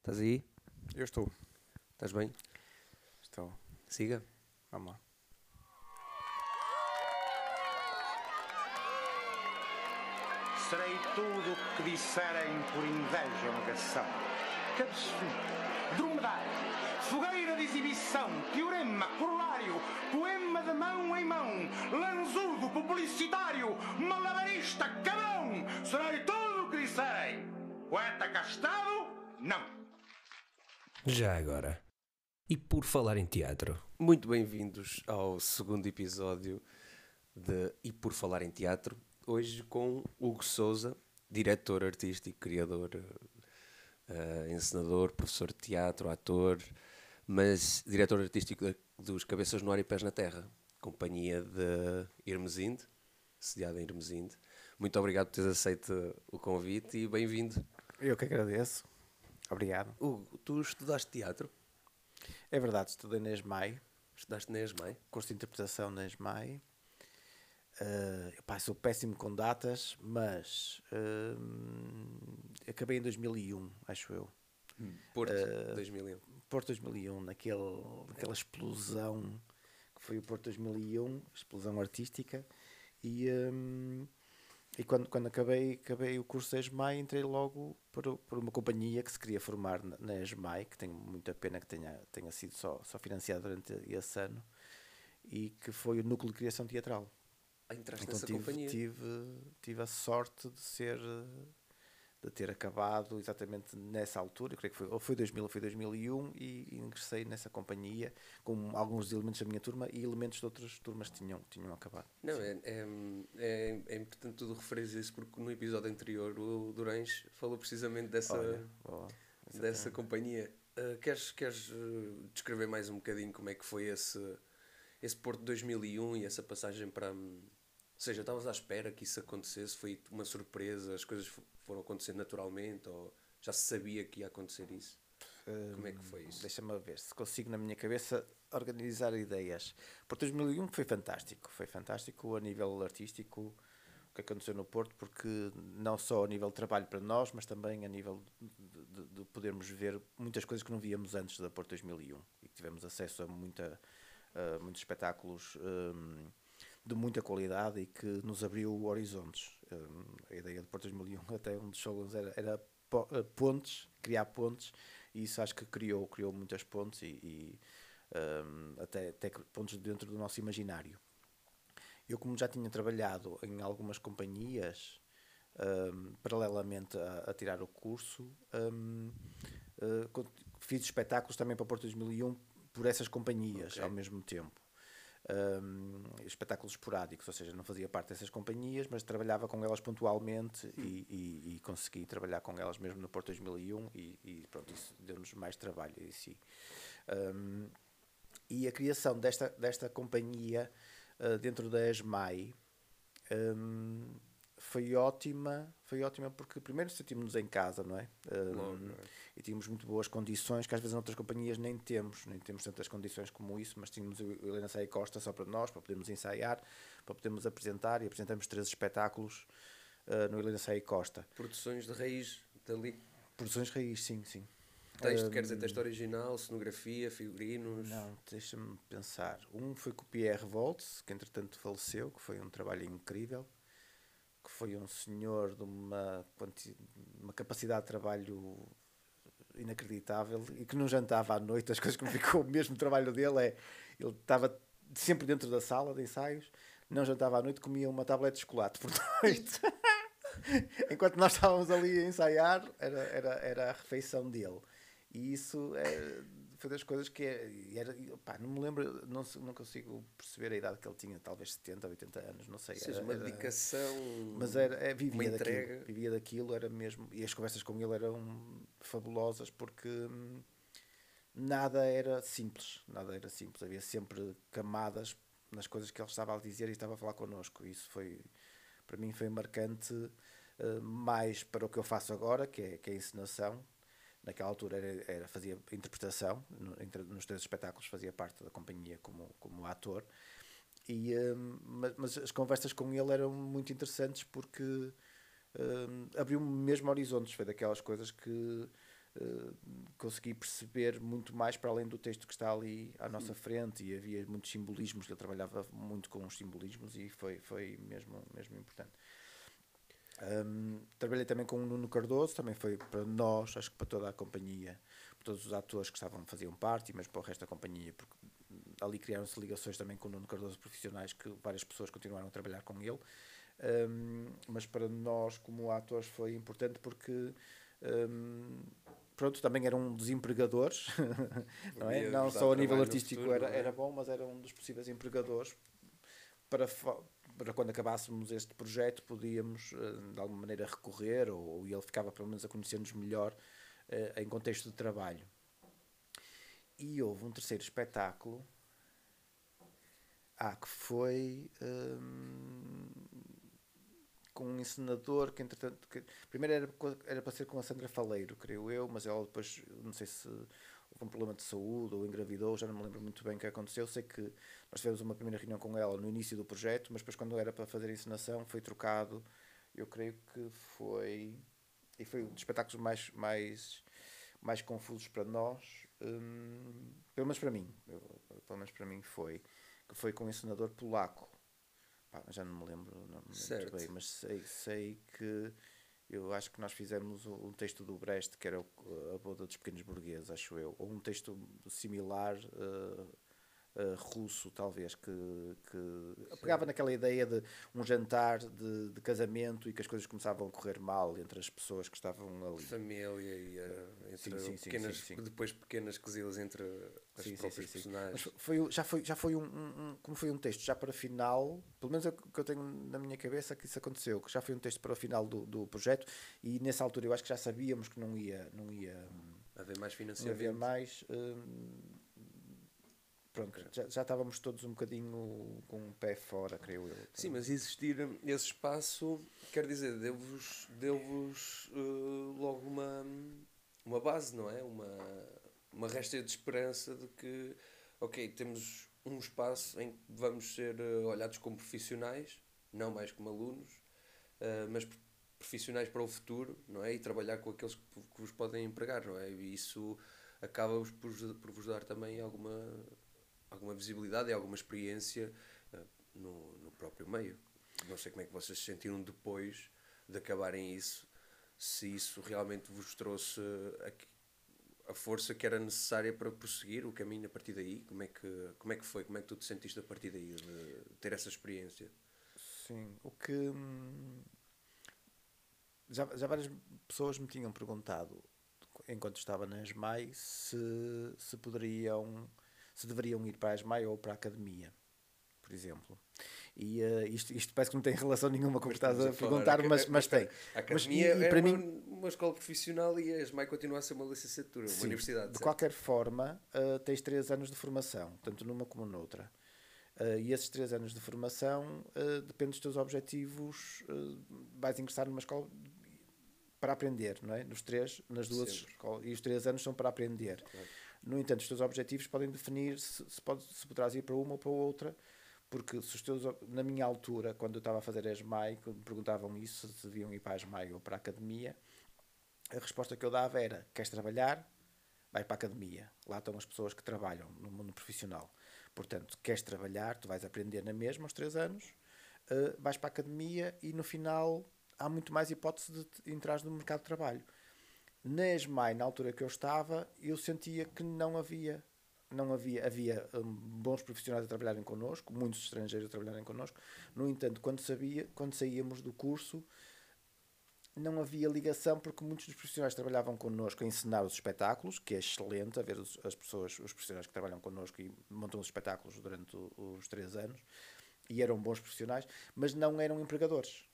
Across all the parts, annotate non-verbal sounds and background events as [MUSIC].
Estás aí? Eu estou. Estás bem? Estou. Siga. Vamos lá. Serei tudo o que disserem por inveja ou negação. Absurdo! Dromedário, fogueira de exibição, teorema, corolário, poema de mão em mão, lanzudo, publicitário, malabarista, cabrão! Serei tudo o que disserem. Poeta castado? Não. Já agora. E por falar em teatro? Muito bem-vindos ao segundo episódio de E por Falar em Teatro. Hoje com Hugo Souza, diretor artístico, criador, uh, encenador, professor de teatro, ator, mas diretor artístico da- dos Cabeças no Ar e Pés na Terra, companhia de Irmesinde, sediada em Irmesinde. Muito obrigado por teres aceito o convite e bem-vindo. Eu que agradeço. Obrigado. Hugo, tu estudaste teatro? É verdade, estudei na ESMAI, Estudaste na ESMAI? curso de interpretação na ESMAI. Uh, epá, sou péssimo com datas, mas uh, acabei em 2001, acho eu. Porto, Eh, 2001. Porto 2001, naquele, naquela explosão que foi o Porto 2001, explosão artística. E, hum, e quando, quando acabei, acabei o curso da ESMAI, entrei logo por, por uma companhia que se queria formar na, na ESMAI, que tenho muita pena que tenha, tenha sido só, só financiada durante esse ano, e que foi o Núcleo de Criação Teatral. Ah, entraste Então nessa tive, companhia? tive, tive a sorte de ser de ter acabado exatamente nessa altura, eu creio que foi, ou foi 2000 ou foi 2001 e, e ingressei nessa companhia com alguns elementos da minha turma e elementos de outras turmas tinham, tinham acabado. Não, é, é, é, é importante tudo referir isso porque no episódio anterior o Durães falou precisamente dessa, Olha, boa, dessa companhia. Ah, queres queres ah, descrever mais um bocadinho como é que foi esse, esse Porto de 2001 e essa passagem para. Seja, estavas à espera que isso acontecesse? Foi uma surpresa? As coisas fo- foram acontecendo naturalmente? Ou já se sabia que ia acontecer isso? Como é que foi isso? Hum, Deixa-me ver se consigo na minha cabeça organizar ideias. Por 2001 foi fantástico, foi fantástico a nível artístico o que aconteceu no Porto, porque não só a nível de trabalho para nós, mas também a nível de, de- de podermos ver muitas coisas que não víamos antes da Porto 2001 e que tivemos acesso a muita, a muitos espetáculos hum, de muita qualidade e que nos abriu horizontes. Hum, a ideia de Porto 2001, [LAUGHS] até um dos slogans era, era eh, pontes, criar pontes, e isso acho que criou, criou muitas pontes e, e, hum, até, até pontos dentro do nosso imaginário. Eu, como já tinha trabalhado em algumas companhias, hum, paralelamente a, a tirar o curso, hum, eh, con- fiz espetáculos também para Porto 2001 por essas companhias Ok. ao mesmo tempo. Hum, espetáculos esporádicos, ou seja, não fazia parte dessas companhias, mas trabalhava com elas pontualmente e, e- e consegui trabalhar com elas mesmo no Porto 2001 e, e pronto, isso deu-nos mais trabalho em si. Hum, e a criação desta, desta companhia uh, dentro da ESMAI hum, foi ótima, foi ótima porque primeiro sentimos-nos em casa, não é? Não é? E tínhamos muito boas condições, que às vezes em outras companhias nem temos, nem temos tantas condições como isso, mas tínhamos o Helena Saia Costa só para nós, para podermos ensaiar, para podermos apresentar, e apresentamos três espetáculos uh, no Helena Saia Costa. Produções de raiz dali. Produções raiz, sim, sim. Texto, Hum, quer dizer, texto original, cenografia, figurinos. Não, deixa-me pensar. Um foi com o Pierre Voltz, que entretanto faleceu, que foi um trabalho incrível, que foi um senhor de uma, uma capacidade de trabalho inacreditável e que não jantava à noite. As coisas que me ficou, o mesmo trabalho dele é, ele estava sempre dentro da sala de ensaios, não jantava à noite, comia uma tablete de chocolate por [LAUGHS] noite. Enquanto nós estávamos ali a ensaiar, era, era, era a refeição dele. E isso é, foi das coisas que é, e era, e, pá, não me lembro, não, não consigo perceber a idade que ele tinha, talvez 70, 80 anos, não sei. Ou seja, era- uma dedicação. mas era, é, uma vivia entrega. daquilo, vivia daquilo, era mesmo, e as conversas com ele eram fabulosas porque hum, nada era simples, nada era simples, havia sempre camadas nas coisas que ele estava a dizer e estava a falar connosco, isso foi, para mim foi marcante, eh, mais para o que eu faço agora, que é, que é a encenação, naquela altura era, era- fazia interpretação, no- entre- nos três espetáculos fazia parte da companhia como, como ator, e, hum, mas, mas as conversas com ele eram muito interessantes porque hum, abriu-me mesmo horizontes. Foi daquelas coisas que uh, consegui perceber muito mais para além do texto que está ali à nossa frente e havia muitos simbolismos, ele trabalhava muito com os simbolismos e foi, foi mesmo, mesmo importante. Um, trabalhei também com o Nuno Cardoso, também foi para nós, acho que para toda a companhia, para todos os atores que estavam, faziam parte, mas para o resto da companhia, porque ali criaram-se ligações também com o Nuno Cardoso profissionais, que várias pessoas continuaram a trabalhar com ele. Um, mas para nós, como atores, foi importante porque um, pronto, também era um dos empregadores, [LAUGHS] não, é? não só a nível artístico futuro, era, é? era bom, mas era um dos possíveis empregadores para, para quando acabássemos este projeto podíamos eh, de alguma maneira recorrer ou, ou ele ficava pelo menos a conhecer-nos melhor uh, em contexto de trabalho. E houve um terceiro espetáculo ah, que foi um, com um encenador que entretanto que, primeiro era, era para ser com a Sandra Faleiro, creio eu, mas ela depois não sei se houve um problema de saúde ou engravidou, já não me lembro muito bem o que aconteceu. Sei que nós tivemos uma primeira reunião com ela no início do projeto, mas depois quando era para fazer a encenação foi trocado. Eu creio que foi e foi um dos espetáculos mais mais mais confusos para nós, hum, pelo menos para mim, eu, pelo menos para mim foi que foi com um encenador polaco Pá, já não me lembro, não me lembro bem, mas sei, sei que eu acho que nós fizemos um texto do Brecht, que era a boda dos pequenos burgueses, acho eu, ou um texto similar uh, uh, russo, talvez, que, que pegava naquela ideia de um jantar de, de, casamento e que as coisas começavam a correr mal entre as pessoas que estavam ali. Família e uh, sim, sim, pequenas, sim, depois pequenas quesilas entre as sim, próprias personagens. Mas foi, já foi, já foi um, um, como foi um texto já para final, pelo menos é o que eu tenho na minha cabeça que isso aconteceu, que já foi um texto para o final do, do projeto e nessa altura eu acho que já sabíamos que não ia, não ia haver mais financiamento. Não havia mais. Hum, pronto, já, já estávamos todos um bocadinho com o pé fora, creio eu. Sim, mas existir esse espaço, quer dizer, deu-vos deu uh, logo uma, uma base, não é? Uma, uma resta de esperança de que, ok, temos um espaço em que vamos ser uh, olhados como profissionais, não mais como alunos, uh, mas profissionais para o futuro, não é? E trabalhar com aqueles que, que vos podem empregar, não é? E isso acaba por, por vos dar também alguma alguma visibilidade e alguma experiência uh, no, no próprio meio. Não sei como é que vocês se sentiram depois de acabarem isso, se isso realmente vos trouxe a, força que era necessária para prosseguir o caminho a partir daí. Como é que, como é que foi? Como é que tu te sentiste a partir daí, de ter essa experiência? Sim, o que. Hum, já, já várias pessoas me tinham perguntado, enquanto estava na ESMAI, se, se poderiam se deveriam ir para a ESMAI ou para a academia, por exemplo. E uh, isto, isto parece que não tem relação nenhuma com o que estás a, a perguntar, mas, mas tem. A academia mas, e, e para uma, mim, uma escola profissional e a ESMAI continua a ser uma licenciatura, sim, uma universidade. De certo? qualquer forma, uh, tens três anos de formação, tanto numa como noutra. Uh, e esses três anos de formação uh, depende dos teus objetivos. Uh, vais ingressar numa escola para aprender, não é? Nos três, nas duas escolas. E os três anos são para aprender. Claro. No entanto, os teus objetivos podem definir se, se, pode, se poderás ir para uma ou para outra, porque se os teus, na minha altura, quando eu estava a fazer ESMAI, me perguntavam isso, se deviam ir para a ESMAI ou para a academia, a resposta que eu dava era: queres trabalhar? Vai para a academia. Lá estão as pessoas que trabalham no mundo profissional. Portanto, queres trabalhar, tu vais aprender na mesma aos três anos, uh, vais para a academia e no final há muito mais hipótese de entrar no mercado de trabalho. Na ESMAI, na altura que eu estava, eu sentia que não havia. Não havia, havia um, bons profissionais a trabalharem connosco, muitos estrangeiros a trabalharem connosco. No entanto, quando, sabia, quando saíamos do curso, não havia ligação porque muitos dos profissionais trabalhavam connosco a ensinar os espetáculos, que é excelente a ver os, as pessoas, os profissionais que trabalham connosco e montam os espetáculos durante o, os três anos, e eram bons profissionais, mas não eram empregadores.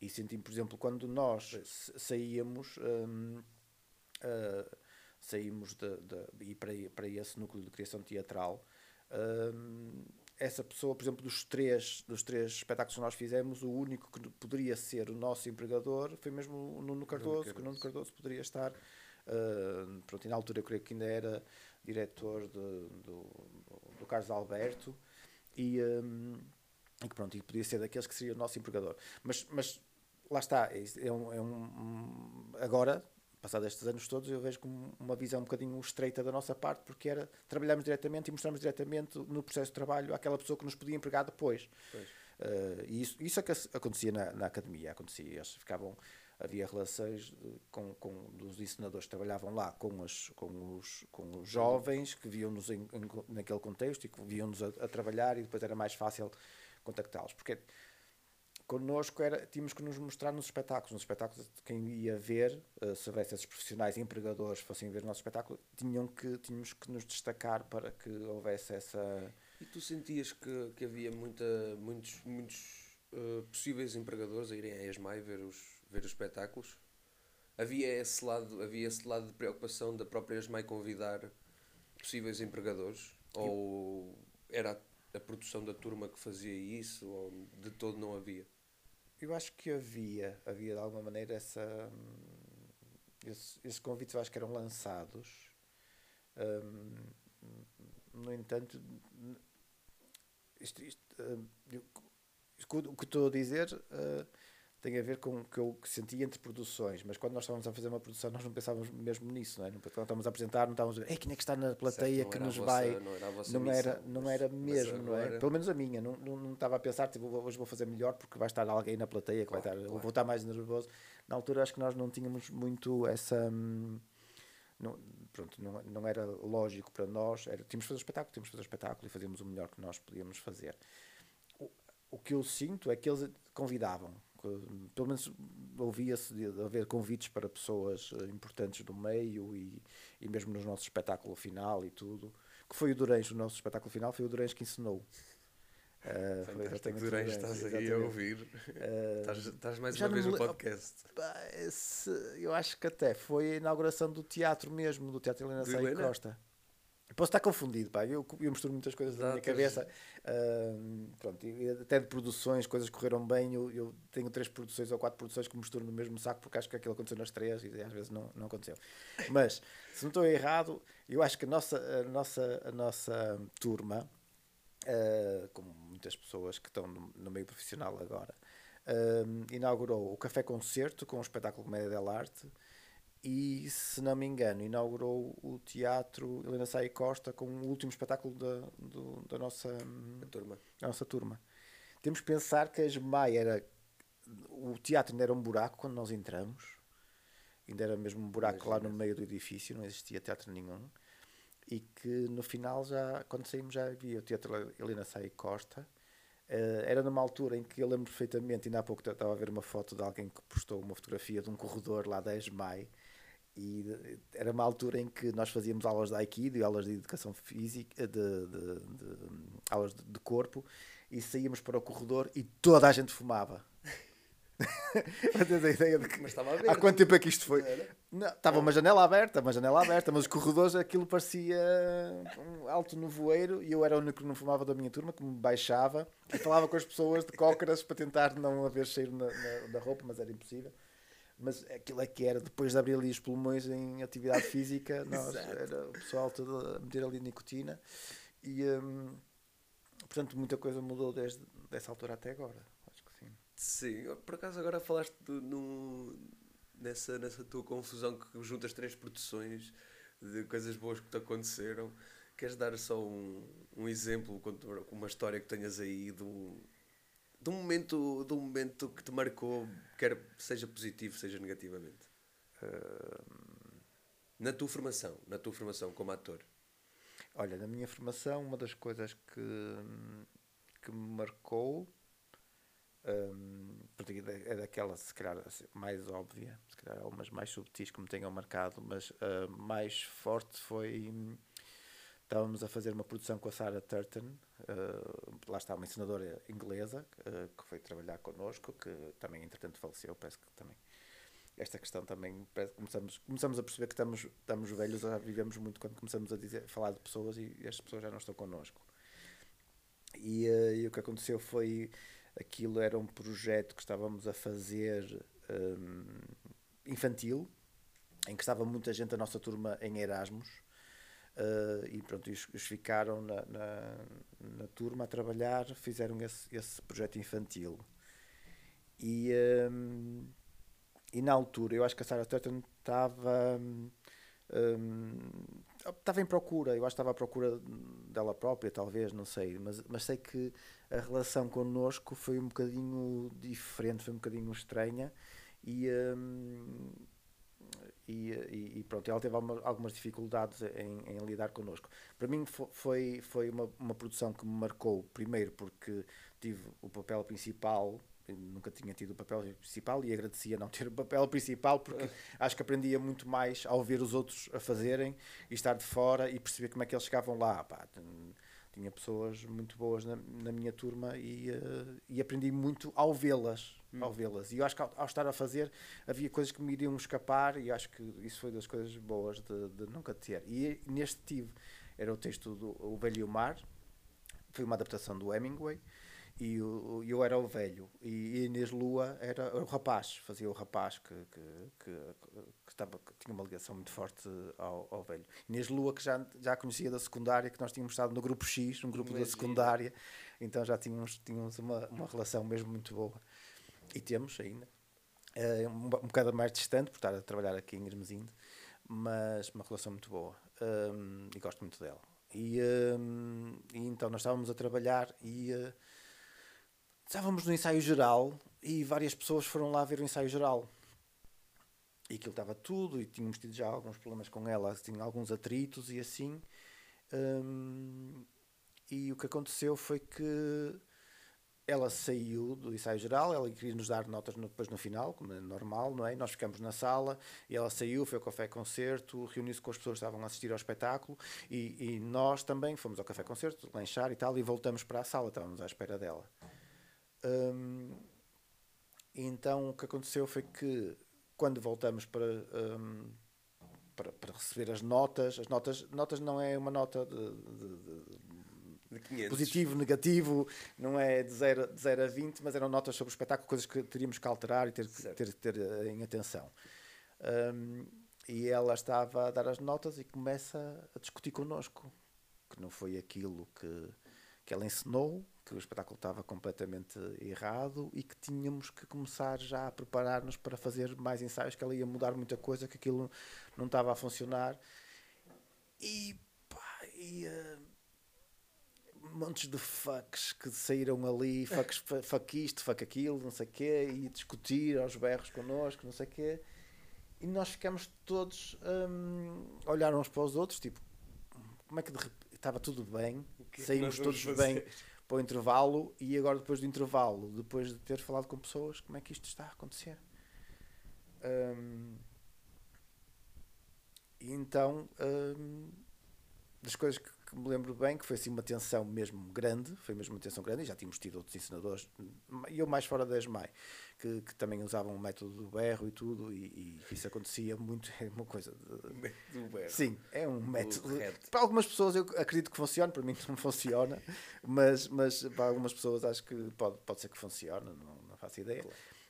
E senti, por exemplo, quando nós saíamos. Um, uh, saímos de, de, e para, para esse núcleo de criação teatral. Uh, essa pessoa, por exemplo, dos três, dos três espetáculos que nós fizemos, o único que poderia ser o nosso empregador foi mesmo o Nuno Cardoso, que o Nuno Cardoso poderia estar. Uh, pronto, e na altura eu creio que ainda era diretor de, do, do Carlos Alberto e, um, e que pronto, e podia ser daqueles que seria o nosso empregador. Mas, mas lá está, é, é um, é um agora passados estes anos todos, eu vejo como uma visão um bocadinho estreita da nossa parte, porque era trabalharmos diretamente e mostramos diretamente no processo de trabalho àquela pessoa que nos podia empregar depois. Uh, e isso, isso é que acontecia na, na academia, acontecia, eles ficavam havia relações com, com dos ensinadores que trabalhavam lá com, as, com, os, com os jovens que viam-nos naquele contexto e que viam-nos a, a, trabalhar e depois era mais fácil contactá-los. Porque connosco era, tínhamos que nos mostrar nos espetáculos. Nos espetáculos, quem ia ver, uh, se houvesse esses profissionais empregadores fossem ver o nosso espetáculo, tinham que, tínhamos que nos destacar para que houvesse essa. E tu sentias que, que havia muita, muitos, muitos uh, possíveis empregadores a irem a ESMAI ver os, ver os espetáculos. Havia esse lado, havia esse lado de preocupação da própria ESMAI convidar possíveis empregadores? Ou era a produção da turma que fazia isso? Ou de todo não havia? Eu acho que havia, havia de alguma maneira essa. Esses, esses convites eu acho que eram lançados. Um, no entanto, isto, isto, uh, eu, o que estou a dizer uh, tem a ver com o que eu senti entre produções, mas quando nós estávamos a fazer uma produção nós não pensávamos mesmo nisso, não é? Quando estávamos a apresentar não estávamos a ver, quem é que está na plateia certo, que nos vossa, vai... Não era, não era, não era mesmo, não é? Pelo menos a minha, não, não, não estava a pensar, tipo, hoje vou fazer melhor porque vai estar alguém na plateia que claro, vai estar, claro. vou estar mais nervoso. Na altura acho que nós não tínhamos muito essa... Hum, não, pronto, não, não era lógico para nós, era, tínhamos de fazer espetáculo, tínhamos de fazer espetáculo e fazíamos o melhor que nós podíamos fazer. O, o que eu sinto é que eles convidavam, pelo menos ouvia-se de haver convites para pessoas eh, importantes do meio e, e mesmo no nosso espetáculo final e tudo, que foi o Durães, o nosso espetáculo final foi o Durães que ensinou. Uh, foi exatamente Durães, estás aí a ouvir. Uh, estás, mais uma vez no podcast. Eu acho que até foi a inauguração do teatro mesmo, do Teatro Helena Saí Costa. Posso estar confundido, pá. Eu, eu misturo muitas coisas na minha cabeça. Uh, pronto, até de produções, coisas correram bem. Eu, eu, tenho três produções ou quatro produções que misturo no mesmo saco porque acho que aquilo aconteceu nas três e às vezes não, não aconteceu. Mas, se não estou errado, eu acho que a nossa, a nossa, a nossa turma, uh, como muitas pessoas que estão no, no meio profissional agora, uh, inaugurou o Café Concerto com o espetáculo Comédia dell'Arte. Arte e, se não me engano, inaugurou o teatro Helena Saia Costa com o último espetáculo da, do, da nossa turma. Da nossa turma. Temos que pensar que a Gemai era. O teatro ainda era um buraco quando nós entramos, ainda era mesmo um buraco lá no meio do edifício, não existia teatro nenhum. E que no final, já quando saímos, já havia o teatro Helena Saia Costa. Uh, era numa altura em que eu lembro perfeitamente, ainda há pouco estava a ver uma foto de alguém que postou uma fotografia de um corredor lá da ESMAI e era uma altura em que nós fazíamos aulas de Aikido e aulas de educação física, de, de, de aulas de, de, corpo, e saíamos para o corredor e toda a gente fumava. [LAUGHS] a ideia de que, mas estava Há quanto tempo é que isto foi? Não, estava uma janela aberta, uma janela aberta, mas os corredores aquilo parecia um alto no voeiro e eu era o único que não fumava da minha turma, que me baixava e falava com as pessoas de cócaras para tentar não haver cheiro na, na, na roupa, mas era impossível mas aquilo é que era, depois de abrir ali os pulmões em atividade física, [LAUGHS] nós, era o pessoal todo a meter ali nicotina e hum, portanto muita coisa mudou desde dessa altura até agora. Acho que sim. Sim, por acaso agora falaste no, nessa, nessa tua confusão que juntas três produções de coisas boas que te aconteceram. Queres dar só um, um exemplo, uma história que tenhas aí de um, de um momento, de um momento que te marcou, quer seja positivo, seja negativamente? Uh, na tua formação, na tua formação como ator. Olha, na minha formação, uma das coisas que, que me marcou um, é daquela, se calhar, assim, mais óbvia, se calhar algumas mais subtis que me tenham marcado, mas uh, mais forte foi Estávamos a fazer uma produção com a Sarah Turton, uh, lá está uma ensinadora inglesa uh, que foi trabalhar connosco, que também entretanto faleceu, parece que também esta questão também começamos, começamos a perceber que estamos, estamos velhos, já vivemos muito quando começamos a dizer, falar de pessoas e estas pessoas já não estão connosco. E, uh, e o que aconteceu foi aquilo era um projeto que estávamos a fazer um, infantil, em que estava muita gente da nossa turma em Erasmus Uh, e pronto, eles, ficaram na, na, na, turma a trabalhar, fizeram esse, esse projeto infantil. E, um, e na altura, eu acho que a Sarah Turton estava. hum, estava em procura, eu acho que estava à procura dela própria, talvez, não sei, mas, mas sei que a relação connosco foi um bocadinho diferente, foi um bocadinho estranha e, hum, e, e- e pronto, ela teve alguma- algumas dificuldades em, em lidar connosco. Para mim fo- foi, foi uma, uma produção que me marcou, primeiro porque tive o papel principal, nunca tinha tido o papel principal e agradecia não ter o papel principal porque [LAUGHS] acho que aprendia muito mais ao ver os outros a fazerem e estar de fora e perceber como é que eles chegavam lá. Pá, tin- tinha pessoas muito boas na, na minha turma e, eh, e aprendi muito ao vê-las. Ao vê-las. E eu acho que ao, ao estar a fazer havia coisas que me iriam escapar e acho que isso foi das coisas boas de, de nunca ter. E neste tive, era o texto do O Velho e o Mar, foi uma adaptação do Hemingway e o- eu era o velho e Inês Lua era o rapaz, fazia o rapaz que, que, que, que estava, que tinha uma ligação muito forte ao, ao velho. Inês Lua que já, já conhecia da secundária, que nós tínhamos estado no grupo X, um grupo da Imagina. secundária, então já tínhamos, tínhamos uma, uma relação mesmo muito boa. E temos ainda. Eh, um, um bocado mais distante, por estar a trabalhar aqui em Hermesinde, mas uma relação muito boa. Hum, e gosto muito dela. E, hum, e então nós estávamos a trabalhar e eh, estávamos no ensaio geral e várias pessoas foram lá ver o ensaio geral. E aquilo estava tudo, e tínhamos tido já alguns problemas com ela, tinha alguns atritos e assim. Hum, e o que aconteceu foi que ela saiu do ensaio geral, ela queria nos dar notas no- depois no final, como é normal, não é? Nós ficamos na sala e ela saiu, foi ao café-concerto, reuniu-se com as pessoas que estavam a assistir ao espetáculo e, e nós também fomos ao café-concerto, lanchar e tal, e voltamos para a sala, estávamos à espera dela. Hum, então o que aconteceu foi que quando voltamos para, hum, para, para receber as notas, as notas, notas não é uma nota de- de- de, De 500. Positivo, negativo, não é de 0 de zero a 20, mas eram notas sobre o espetáculo, coisas que teríamos que alterar e ter, ter, ter eh, em atenção. Hum, e ela estava a dar as notas e começa a discutir connosco, que não foi aquilo que, que ela ensinou, que o espetáculo estava completamente errado e que tínhamos que começar já a preparar-nos para fazer mais ensaios, que ela ia mudar muita coisa, que aquilo não estava a funcionar. E, pá, e, eh, montes de fucks que saíram ali, fucks, fu- fuck isto, fuck aquilo, não sei o quê, e discutir aos berros connosco, não sei o quê. E nós ficamos todos a olhar uns para os outros, tipo, como é que de repente estava tudo bem, é saímos todos fazer? bem para o intervalo e agora depois do intervalo, depois de ter falado com pessoas, como é que isto está a acontecer? Hum, e então, hum, das coisas que, que me lembro bem, que foi assim uma tensão mesmo grande, foi mesmo uma tensão grande, e já tínhamos tido outros ensinadores, e eu mais fora da ESMAI, que, que também usavam o método do berro e tudo, e, e isso acontecia muito, é uma coisa de, [LAUGHS] Do berro. Sim, é um método. Para algumas pessoas eu acredito que funcione, para mim não funciona, mas, mas para algumas pessoas acho que pode, pode ser que funcione, não, não faço ideia.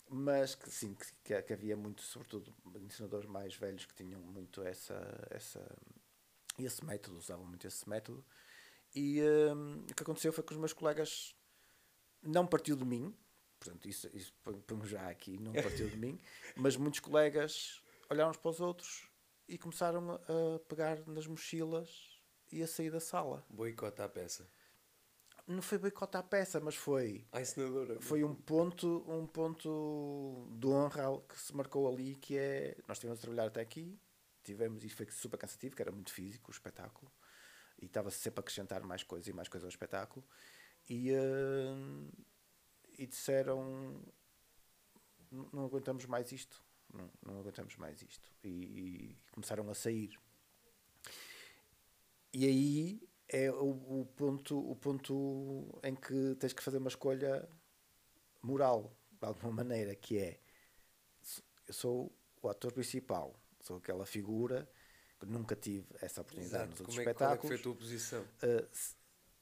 Mas que sim, que, que havia muito, sobretudo ensinadores mais velhos que tinham muito essa, essa, esse método, usavam muito esse método. E hum, o que aconteceu foi que os meus colegas não partiu de mim, portanto, isso, isso ponho já aqui, não [LAUGHS] partiu de mim, mas muitos colegas olharam uns para os outros e começaram a, pegar nas mochilas e a sair da sala. Boicota a peça. Não foi boicotar a peça, mas foi A ensinadora. foi um ponto um ponto de honra que se marcou ali que é nós tivemos a trabalhar até aqui tivemos e foi super cansativo que era muito físico o espetáculo e estava sempre a acrescentar mais coisas e mais coisas ao espetáculo. E hum, e disseram "Não- aguentamos mais isto não, não aguentamos mais isto. E, e começaram a sair. E aí é o, o ponto o ponto em que tens que fazer uma escolha moral de alguma maneira que é eu sou o ator principal sou aquela figura que nunca tive essa oportunidade nos Exato. outros Como é, que- qual é que espetáculos foi a tua posição? Uh,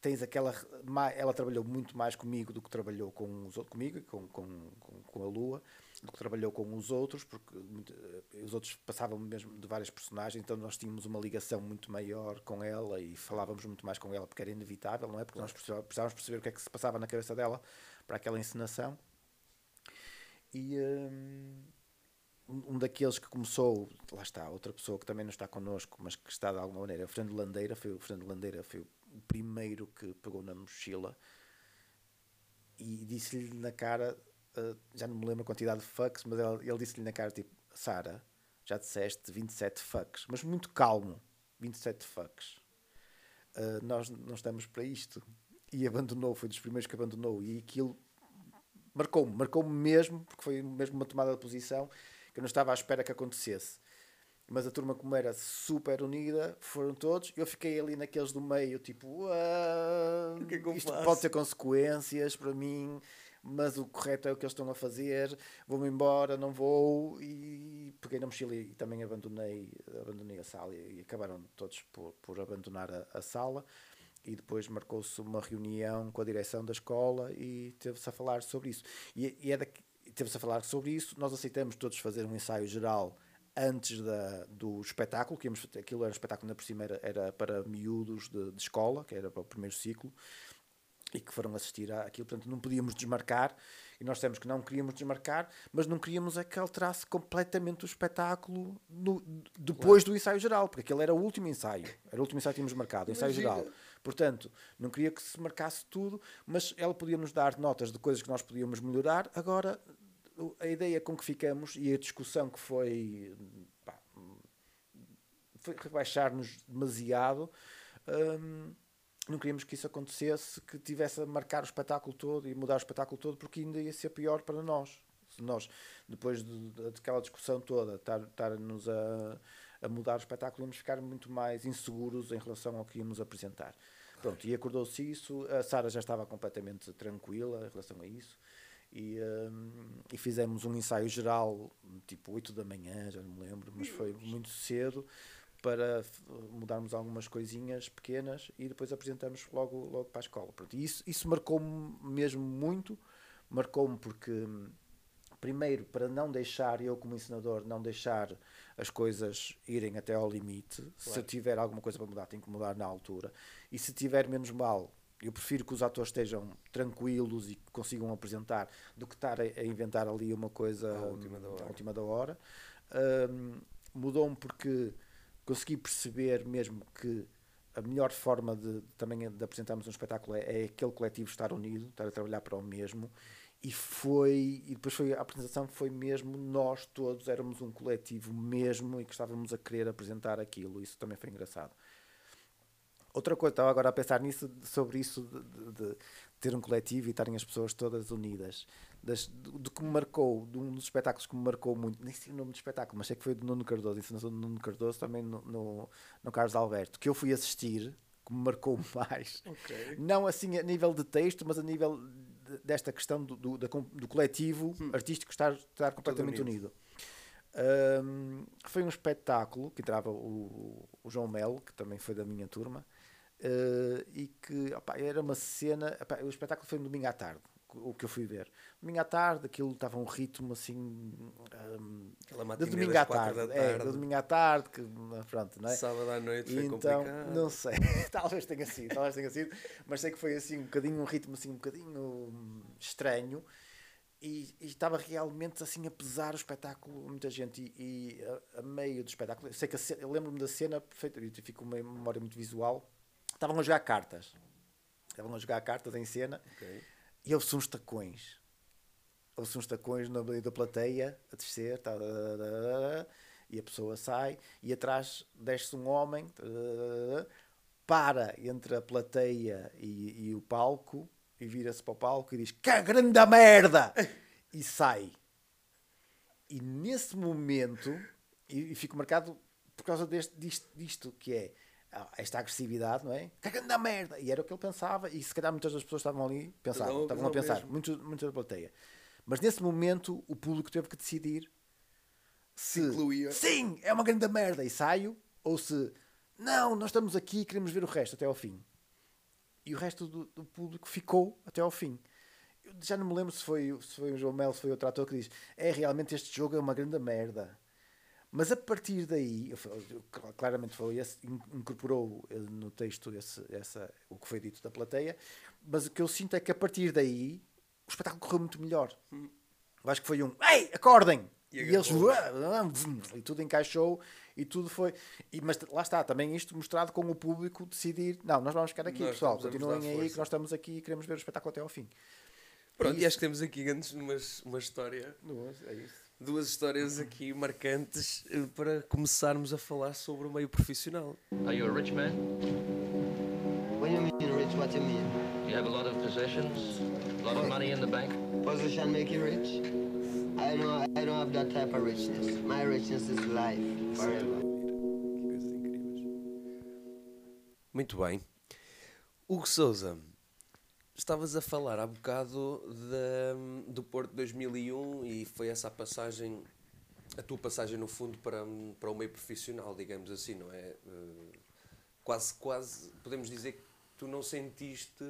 tens aquela ela trabalhou muito mais comigo do que trabalhou com os outros comigo e com, com, com, com a Lua do que trabalhou com os outros porque muito- eh, os outros passavam mesmo de várias personagens então nós tínhamos uma ligação muito maior com ela e falávamos muito mais com ela porque era inevitável não é porque nós precisávamos perceber o que é que se passava na cabeça dela para aquela encenação e hum, um daqueles que começou, lá está, outra pessoa que também não está connosco, mas que está de alguma maneira, o Fernando Landeira, foi, o Fernando Landeira foi o primeiro que pegou na mochila e disse-lhe na cara, uh, já não me lembro a quantidade de fucks, mas ele, ele disse-lhe na cara, tipo, Sara, já disseste 27 fucks, mas muito calmo, 27 fucks. Uh, nós não estamos para isto. E abandonou, foi dos primeiros que abandonou. E aquilo marcou-me, marcou-me mesmo, porque foi mesmo uma tomada de posição que eu não estava à espera que acontecesse. Mas a turma, como era super unida, foram todos. Eu fiquei ali naqueles do meio, tipo, o que é que isto faço? pode ter consequências para mim, mas o correto é o que eles estão a fazer. Vou-me embora, não vou. E peguei na mochila e também abandonei, abandonei a sala. E acabaram todos por, por abandonar a, a sala e depois marcou-se uma reunião com a direção da escola e teve-se a falar sobre isso. E, e é daqui, teve-se a falar sobre isso, nós aceitamos todos fazer um ensaio geral antes da, do espetáculo, que íamos, aquilo era um espetáculo na por cima, era, era para miúdos de, de, escola, que era para o primeiro ciclo, e que foram assistir àquilo, portanto não podíamos desmarcar, e nós dissemos que não queríamos desmarcar, mas não queríamos é que alterasse completamente o espetáculo no, depois claro. do ensaio geral, porque aquele era o último ensaio, era o último ensaio que tínhamos marcado, o ensaio Imagina. geral. Portanto, não queria que se marcasse tudo, mas ela podia nos dar notas de coisas que nós podíamos melhorar. Agora, a ideia com que ficamos e a discussão que foi, pá, foi rebaixar-nos demasiado. Hum, não queríamos que isso acontecesse, que tivesse a marcar o espetáculo todo e mudar o espetáculo todo, porque ainda ia ser pior para nós. Se nós, depois de, de, daquela discussão toda, estar-nos a, a mudar o espetáculo, íamos ficar muito mais inseguros em relação ao que íamos apresentar. Pronto, e acordou-se isso, a Sara já estava completamente tranquila em relação a isso. E, um, e, fizemos um ensaio geral, tipo 8 da manhã, já não me lembro, mas foi muito cedo para mudarmos algumas coisinhas pequenas e depois apresentamos logo, logo para a escola. Pronto, e isso, isso marcou-me mesmo muito, marcou-me porque primeiro para não deixar, eu como ensinador, não deixar as coisas irem até ao limite. Claro. Se eu tiver alguma coisa para mudar, tenho que mudar na altura. E se tiver menos mal, eu prefiro que os atores estejam tranquilos e consigam apresentar do que estar a, a inventar ali uma coisa à última da hora. Última da hora. Um, Mudou-me porque consegui perceber mesmo que a melhor forma de, também de apresentarmos um espetáculo é, é aquele coletivo estar unido, estar a trabalhar para o mesmo e foi e depois foi a apresentação foi mesmo nós todos éramos um coletivo mesmo e que estávamos a querer apresentar aquilo isso também foi engraçado outra coisa estava agora a pensar nisso sobre isso de, de, de ter um coletivo e estarem as pessoas todas unidas das, do, que me marcou de um dos espetáculos que me marcou muito nem sei o nome do espetáculo mas sei que foi do Nuno Cardoso encenação do Nuno Cardoso também no, no, no Carlos Alberto que eu fui assistir que me marcou [LAUGHS] mais okay. não assim a nível de texto mas a nível desta questão do, do, do coletivo hum. artístico estar, estar completamente unido. Um, foi um espetáculo que entrava o, o, João Melo, que também foi da minha turma, uh, e que opa, era uma cena. Opa, o espetáculo foi no domingo à tarde o que eu fui ver. Domingo à tarde, aquilo estava um ritmo assim. Um, de domingo à tarde. É, de domingo à tarde, que pronto, não é? Sábado à noite foi então, complicado. Não sei, [LAUGHS] talvez tenha sido, talvez tenha sido, mas sei que foi assim um bocadinho, um ritmo assim um bocadinho estranho. E, e, estava realmente assim a pesar o espetáculo, muita gente, e, e a, a, meio do espetáculo, sei que eu lembro-me da cena perfeita, eu fico com uma memória muito visual. Estavam a jogar cartas, estavam a jogar cartas em cena, okay. E houve-se uns tacões. Houve-se uns tacões na meio da plateia, a descer, tá, tá, tá, e a pessoa sai, e atrás desce um homem, para entre a plateia e, e o palco, e vira-se para o palco e diz: Que grande merda! E sai. E nesse momento, e, e fico marcado por causa deste, disto, disto que é esta agressividade, não é? Cagando na merda! E era o que ele pensava, e se calhar muitas das pessoas estavam ali, pensavam, estavam a pensar, muito, muito da plateia. Mas nesse momento o público teve que decidir se Incluía. sim, é uma grande merda e saio, ou se não, nós estamos aqui e queremos ver o resto até ao fim. E o resto do, do público ficou até ao fim. Eu já não me lembro se foi, se foi o João Melo, se foi outro ator que diz: é realmente este jogo é uma grande merda. Mas a partir daí, claramente foi esse, incorporou no texto esse, essa, o que foi dito da plateia, mas o que eu sinto é que a partir daí o espetáculo correu muito melhor. Eu acho que foi um Ei, acordem! E E, eles agarrou. e tudo encaixou e tudo foi. E, mas lá está, também isto mostrado com o público decidir. Não, nós vamos ficar aqui, Nós pessoal. Continuem aí que nós estamos aqui e queremos ver o espetáculo até ao fim. Pronto, e Isso. acho que temos aqui antes uma, uma história, É isso. Duas histórias aqui marcantes eh, para começarmos a falar sobre o meio profissional. Are you a rich man? What do you mean rich? What do you mean? You have a lot of possessions, a lot of money in the bank. Position make you rich? I don't I don't have that type of richness. My richness is life forever. Que coisas incríveis. Muito bem. Hugo Souza, estavas a falar há bocado da- do Porto 2001 e foi essa a passagem, a tua passagem no fundo para, para o meio profissional, digamos assim, não é? Eh, Quase, quase, podemos dizer que tu não sentiste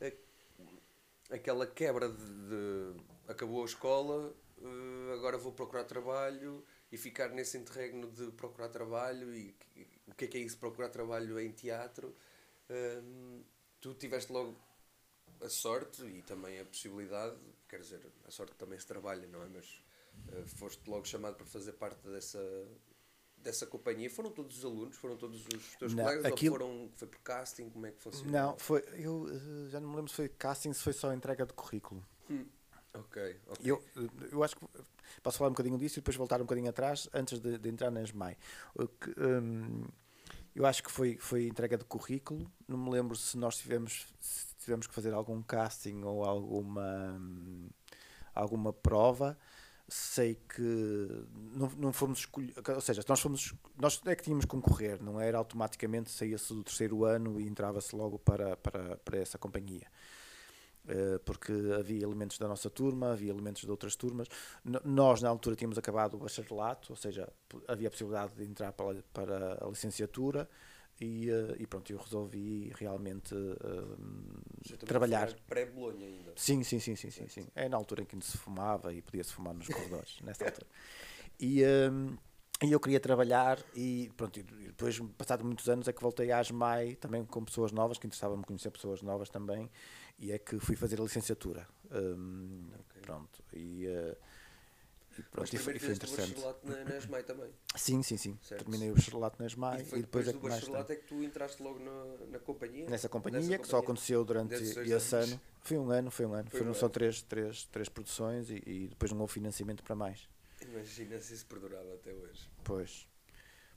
a- aquela quebra de, de- acabou a escola, eh, agora vou procurar trabalho e ficar nesse interregno de procurar trabalho e que- o que é que é isso procurar trabalho em teatro Hum, tu tiveste logo a sorte e também a possibilidade quer dizer, a sorte também se trabalha não é, mas eh, foste logo chamado para fazer parte dessa dessa companhia, foram todos os alunos, foram todos os teus Não, colegas aquilo- ou foram, foi por casting, como é que funcionou? Não, foi. Eu eh, já não me lembro se foi casting, se foi só entrega de currículo. Ok, ok. Eu, eu acho que posso falar um bocadinho disso e depois voltar um bocadinho atrás antes de, de entrar na ESMAI. Hum, eu acho que foi, foi entrega de currículo. Não me lembro se nós tivemos, se tivemos que fazer algum casting ou alguma, alguma prova. Sei que não, não fomos escolhidos, ou seja, nós fomos, nós é que tínhamos que concorrer, não era automaticamente saía-se do terceiro ano e entrava-se logo para, para, para essa companhia. Eh, porque havia elementos da nossa turma, havia elementos de outras turmas. Nós, na altura, tínhamos acabado o bacharelato, ou seja, havia a possibilidade de entrar para, para a licenciatura e, eh, e pronto, eu resolvi realmente eh, a trabalhar. Pré-Bolonha ainda. Sim, sim, sim, sim, sim, sim. É na altura em que se fumava e podia-se fumar nos corredores, [LAUGHS] nessa altura. E, hum, e eu queria trabalhar e pronto, e depois, passado muitos anos, é que voltei à ASMAI, também com pessoas novas, que interessava-me conhecer pessoas novas também, e é que fui fazer a licenciatura. Hum, Pronto, e, eh, e pronto, e foi, foi o interessante. bacharelato na, na ESMAI também. Sim, sim, sim. Certo. Terminei o bacharelato na ASMAI e foi e depois é do que mais bacharelato é que tu entraste logo na, na companhia? nessa companhia, que só aconteceu durante esse anos. ano. Foi um ano, foi um ano. Foi Foram um só ano. três, três, três produções e, e depois não houve financiamento para mais. Imagina se isso perdurava até hoje. Pois.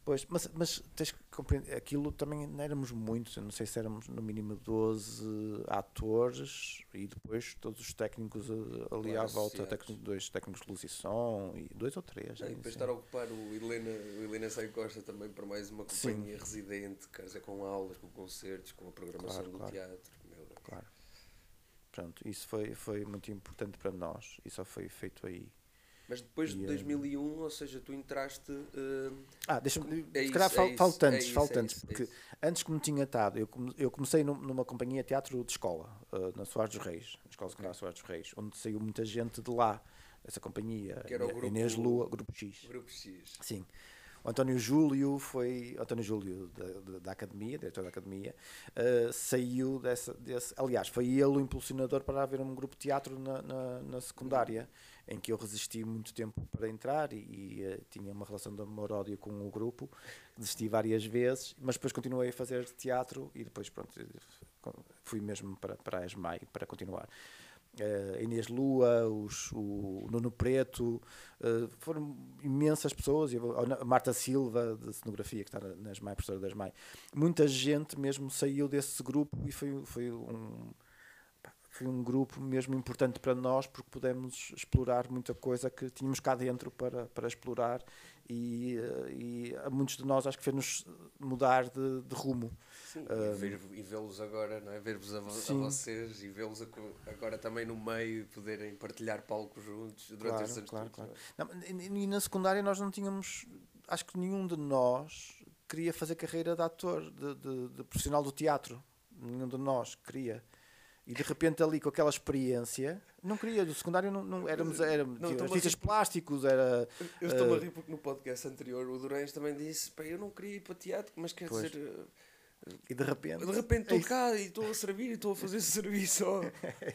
Pois, mas, mas tens que compreender, aquilo também não éramos muitos, eu não sei se éramos no mínimo 12 atores e depois todos os técnicos eh, ali Claro, à volta, técnico- dois técnicos de luz e som e dois ou três. E aí, depois sim. estar a ocupar o Helena, o Helena Sai Costa também para mais uma Sim. companhia residente, quer dizer, com aulas, com concertos, com a programação Claro, do claro. teatro. Meu Deus. Claro. Pronto, isso foi, foi muito importante para nós e só foi feito aí. Mas depois de E, eh, 2001, ou seja, tu entraste. eh, Ah, deixa-me. É se calhar isso, fal, é isso, falta é falta é antes, é porque antes que me tinha estado, eu, come- eu comecei num- numa companhia de teatro de escola, uh, na Soares dos Reis, na Escola Secundária Soares dos Reis, onde saiu muita gente de lá, dessa companhia, Que era o grupo- Inês Lua, Grupo X. Grupo X. Sim. O António Júlio foi. António Júlio da, da, Academia, diretor da Academia, uh, saiu dessa, desse. Aliás, foi ele o impulsionador para haver um grupo de teatro na, na, na secundária, em que eu resisti muito tempo para entrar e, e, uh, tinha uma relação de amor-ódio com o grupo. Desisti várias vezes, mas depois continuei a fazer teatro e depois, pronto, fui mesmo para, para a ESMAI para continuar. Uh, Inês Lua, os, o Nuno Preto, uh, foram imensas pessoas, a Marta Silva, de cenografia, que está na- nas MAI, professora das MAI. Muita gente mesmo saiu desse grupo e foi, foi um foi um grupo mesmo importante para nós porque pudemos explorar muita coisa que tínhamos cá dentro para, para explorar e, uh, e a muitos de nós acho que fez-nos mudar de, de rumo. Sim, e ver- e vê-los agora, não é? Ver-vos a, a vocês e vê-los agora também no meio e poderem partilhar palcos juntos durante Claro, esses anos claro, claro. é? Não, e, e na secundária nós não tínhamos, acho que nenhum de nós queria fazer carreira de ator, de, de- de profissional do teatro. Nenhum de nós queria. E de repente ali com aquela experiência, não queria, do secundário não, não éramos, éramos Não, a artistas plásticos, era Eu estou-me a eh, rir porque no podcast anterior o Durães também disse: Pá, eu não queria ir para teatro, mas quer Pois. dizer, E de repente. De repente é estou isso. cá e estou a servir e estou a fazer esse [LAUGHS] serviço. ó.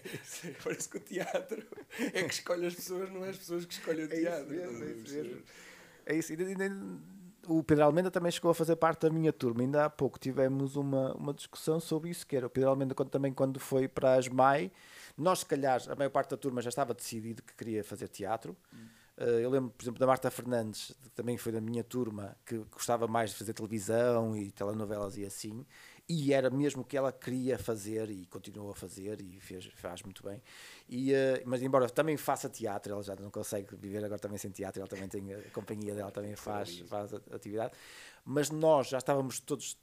[LAUGHS] Parece que o teatro é que escolhe as pessoas, não é as pessoas que escolhem o É isso teatro. mesmo, é a isso mesmo. É isso. E de- o Pedro Almenda também chegou a fazer parte da minha turma. Ainda há pouco tivemos uma, uma discussão sobre isso, que era o Pedro Almenda quando, também quando foi para as MAI, nós se calhar, a maior parte da turma já estava decidido que queria fazer teatro. Eh, eu lembro, por exemplo, da Marta Fernandes, que também foi da minha turma, que gostava mais de fazer televisão e telenovelas e assim, e era mesmo o que ela queria fazer e continuou a fazer e fez, faz muito bem. E, eh, mas embora também faça teatro, ela já não consegue viver agora também sem teatro, ela também tem a companhia dela, também faz, faz atividade. Mas nós já estávamos todos,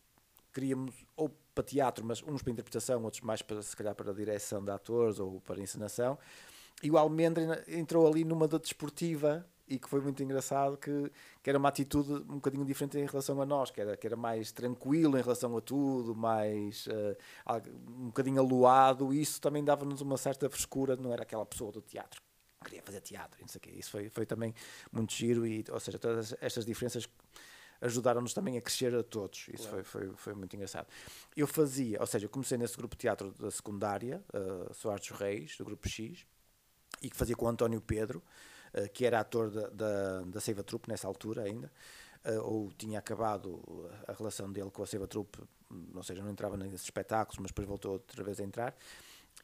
queríamos ou para teatro, mas uns para interpretação, outros mais para se calhar para a direção de atores ou para encenação. E o Almendra entrou ali numa da desportiva e que foi muito engraçado, que, que era uma atitude um bocadinho diferente em relação a nós, que era, que era mais tranquilo em relação a tudo, mais algo- um bocadinho aluado, e isso também dava-nos uma certa frescura, não era aquela pessoa do teatro, que queria fazer teatro, não sei o quê. Isso foi, foi também muito giro, e, ou seja, todas estas diferenças ajudaram-nos também a crescer a todos. Isso foi, foi, foi muito engraçado. Eu fazia, ou seja, eu comecei nesse grupo de teatro da secundária, uh, Soares dos Reis, do grupo X, e que fazia com o António Pedro, uh, que era ator da, da, da Seiva Trupe nessa altura ainda, uh, ou tinha acabado a relação dele com a Seiva Trupe, ou seja, não entrava nesses espetáculos, mas depois voltou outra vez a entrar.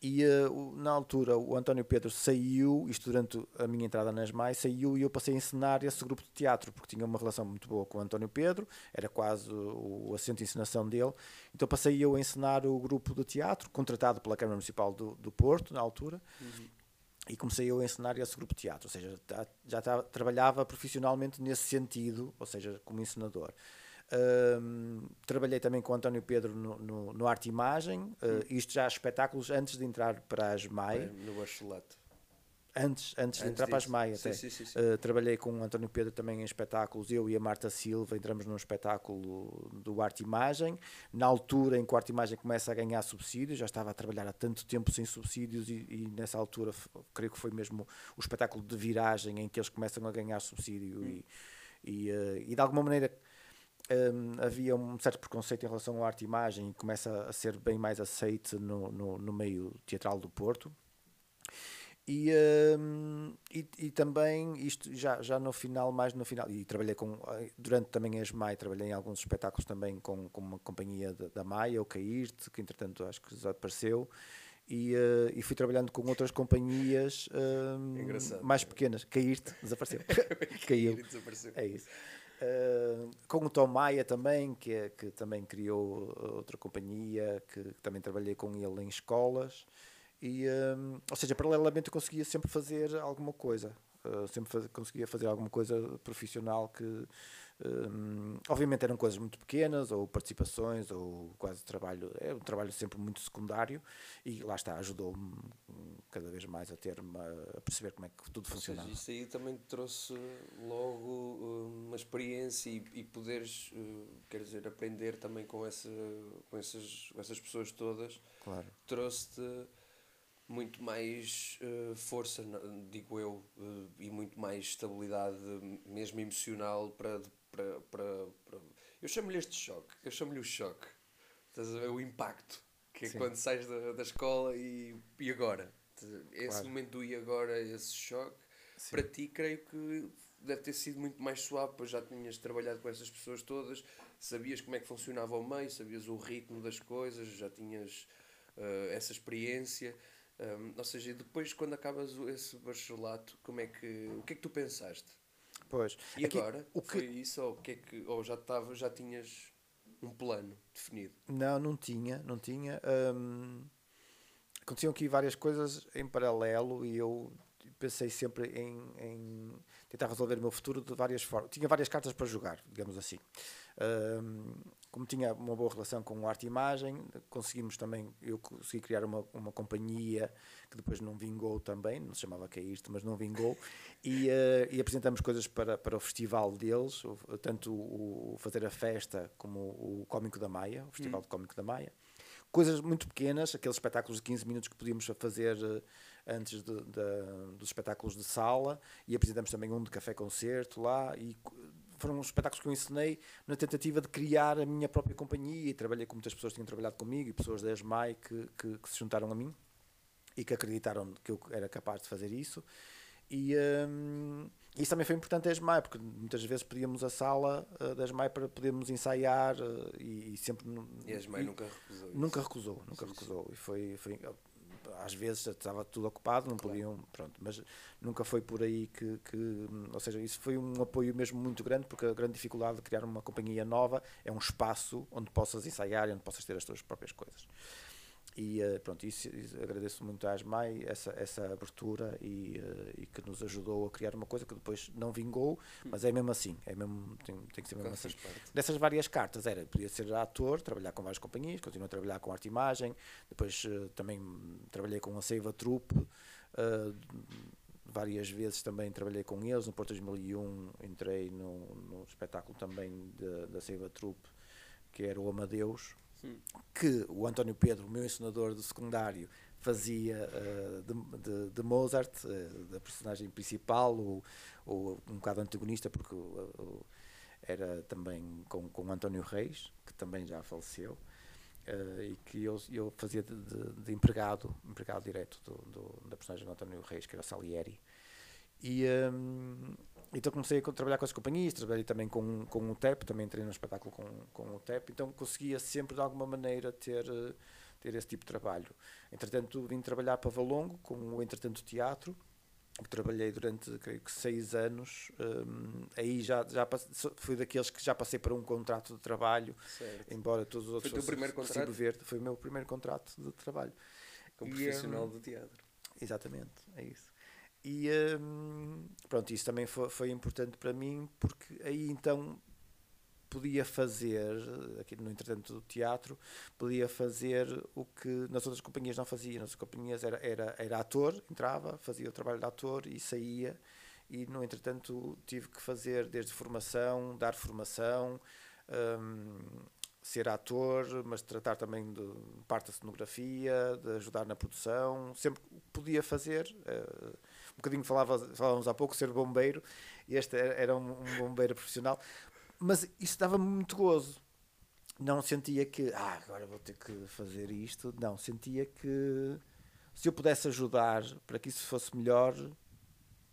E uh, na altura o António Pedro saiu, isto durante a minha entrada nas MAI, saiu e eu passei a encenar esse grupo de teatro, porque tinha uma relação muito boa com o António Pedro, era quase o, o assento de encenação dele. Então passei eu a encenar o grupo de teatro, contratado pela Câmara Municipal do, do Porto, na altura, e comecei eu a encenar esse grupo de teatro, ou seja, ta- já ta- trabalhava profissionalmente nesse sentido, ou seja, como encenador. Ahm, trabalhei também com o António Pedro no, no, no Arte e Imagem, ah, isto já espetáculos antes de entrar para as MAI, No bacharelato. Antes, antes de Antes entrar para as disso. MAI Sim, até. sim, sim. Uh, trabalhei com o António Pedro também em espetáculos, eu e a Marta Silva entramos num espetáculo do Arte Imagem, na altura em que o Arte Imagem começa a ganhar subsídios, já estava a trabalhar há tanto tempo sem subsídios e, e nessa altura creio que foi mesmo o espetáculo de viragem em que eles começam a ganhar subsídio Hum. e, e, uh, e de alguma maneira um, havia um certo preconceito em relação ao arte e imagem e começa a ser bem mais aceite no, no, no meio teatral do Porto. E, um, e, e também isto já, já no final, mais no final, e trabalhei com durante também as MAI, trabalhei em alguns espetáculos também com, com uma companhia da, da Maia, o Cairte, que entretanto acho que desapareceu. E, uh, e fui trabalhando com outras companhias um, Engraçado. mais pequenas. Cairte, desapareceu. [LAUGHS] [LAUGHS] Caiu. Desapareceu. É isso. Uh, com o Tom Maia também, que, é, que também criou outra companhia, que, também trabalhei com ele em escolas. E, um, ou seja, paralelamente eu conseguia sempre fazer alguma coisa. Uh, sempre faz, conseguia fazer alguma coisa profissional que, um, obviamente, eram coisas muito pequenas, ou participações, ou quase trabalho. É um trabalho sempre muito secundário. E lá está, ajudou-me cada vez mais a ter a perceber como é que tudo funcionava. seja, isso aí também trouxe logo uh, uma experiência e, e poderes, uh, quer dizer, aprender também com, essa, com, essas, com essas pessoas todas. Claro. Trouxe-te muito mais uh, força, digo eu, uh, e muito mais estabilidade, mesmo emocional, para, para, para, para- Eu chamo-lhe este choque, eu chamo-lhe o choque, Estás a ver? o impacto, que é Sim. quando sais da, da escola e, e agora. Esse Claro. momento do e agora, esse choque, Sim. para ti creio que deve ter sido muito mais suave, pois já tinhas trabalhado com essas pessoas todas, sabias como é que funcionava o meio, sabias o ritmo das coisas, já tinhas uh, essa experiência. Um, ou seja, depois quando acabas esse bacharelato, como é que, o que é que tu pensaste? Pois. E Aqui, agora? o que, Foi isso ou, o que é que, ou já, tava, já tinhas um plano definido? Não, não tinha, não tinha. Hum, aconteciam aqui várias coisas em paralelo e eu pensei sempre em, em tentar resolver o meu futuro de várias formas. Tinha várias cartas para jogar, digamos assim. Hum, como tinha uma boa relação com o arte e imagem, conseguimos também, eu consegui criar uma, uma companhia que depois não vingou também, não se chamava que é isto, mas não vingou, [LAUGHS] e, eh, e apresentamos coisas para, para o festival deles, tanto o, o Fazer a Festa como o Cómico da Maia, o Festival de Cómico da Maia. Coisas muito pequenas, aqueles espetáculos de 15 minutos que podíamos fazer eh, antes de- de- dos espetáculos de sala, e apresentamos também um de café-concerto lá, e foram os espetáculos que eu ensinei na tentativa de criar a minha própria companhia e trabalhei com muitas pessoas que tinham trabalhado comigo e pessoas da ESMAI que, que, que se juntaram a mim e que acreditaram que eu era capaz de fazer isso. E hum, isso também foi importante a ESMAI, porque muitas vezes pedíamos a sala uh, da ESMAI para podermos ensaiar uh, e, e sempre. E a Esmai nunca recusou isso. Nunca recusou, nunca recusou. E foi, foi, às vezes estava tudo ocupado, não podiam, pronto, mas nunca foi por aí que, que, ou seja, isso foi um apoio mesmo muito grande, porque a grande dificuldade de criar uma companhia nova é um espaço onde possas ensaiar e onde possas ter as tuas próprias coisas. E eh, pronto, isso, isso agradeço muito à Asmai essa, essa abertura e, eh, e que nos ajudou a criar uma coisa que depois não vingou, mas é mesmo assim, é mesmo, tem, tem que ser mesmo assim. parte. Dessas várias cartas era, podia ser ator, trabalhar com várias companhias, continuo a trabalhar com arte e imagem, depois eh, também trabalhei com a Seiva Troupe, eh, várias vezes também trabalhei com eles, no Porto 2001 entrei no, no espetáculo também da Seiva Troupe, que era o Amadeus, que o António Pedro, meu ensinador do secundário, fazia eh, de, de- de Mozart, eh, da personagem principal, ou, ou um bocado antagonista, porque o- era também com, com António Reis, que também já faleceu, eh, e que eu, eu fazia de, de- empregado, empregado direto do, do- da personagem do António Reis, que era Salieri. E hum, então comecei a trabalhar com as companhias, trabalhei também com, com o TEP, também entrei no espetáculo com, com o TEP, então conseguia sempre de alguma maneira ter, eh, ter esse tipo de trabalho. Entretanto, vim trabalhar para Valongo com o Entretanto Teatro, que trabalhei durante creio que seis anos. hum, aí já, já passe- so- fui daqueles que já passei para um contrato de trabalho, Certo. embora todos os outros Foi o primeiro contrato? verde. Foi o meu primeiro contrato de trabalho. Como E, profissional hum, do teatro. Exatamente, é isso. E hum, pronto, isso também foi, foi importante para mim, porque aí então podia fazer, aqui no entretanto do teatro, podia fazer o que nas outras companhias não fazia. Nas outras companhias era, era, era ator, entrava, fazia o trabalho de ator e saía. E no entretanto tive que fazer desde formação, dar formação, hum, ser ator, mas tratar também de parte da cenografia, de ajudar na produção, sempre podia fazer. um bocadinho falava, falávamos há pouco, ser bombeiro, e este era era um, um bombeiro profissional, mas isso dava-me muito gozo. Não sentia que, ah, agora vou ter que fazer isto. Não, sentia que se eu pudesse ajudar para que isso fosse melhor,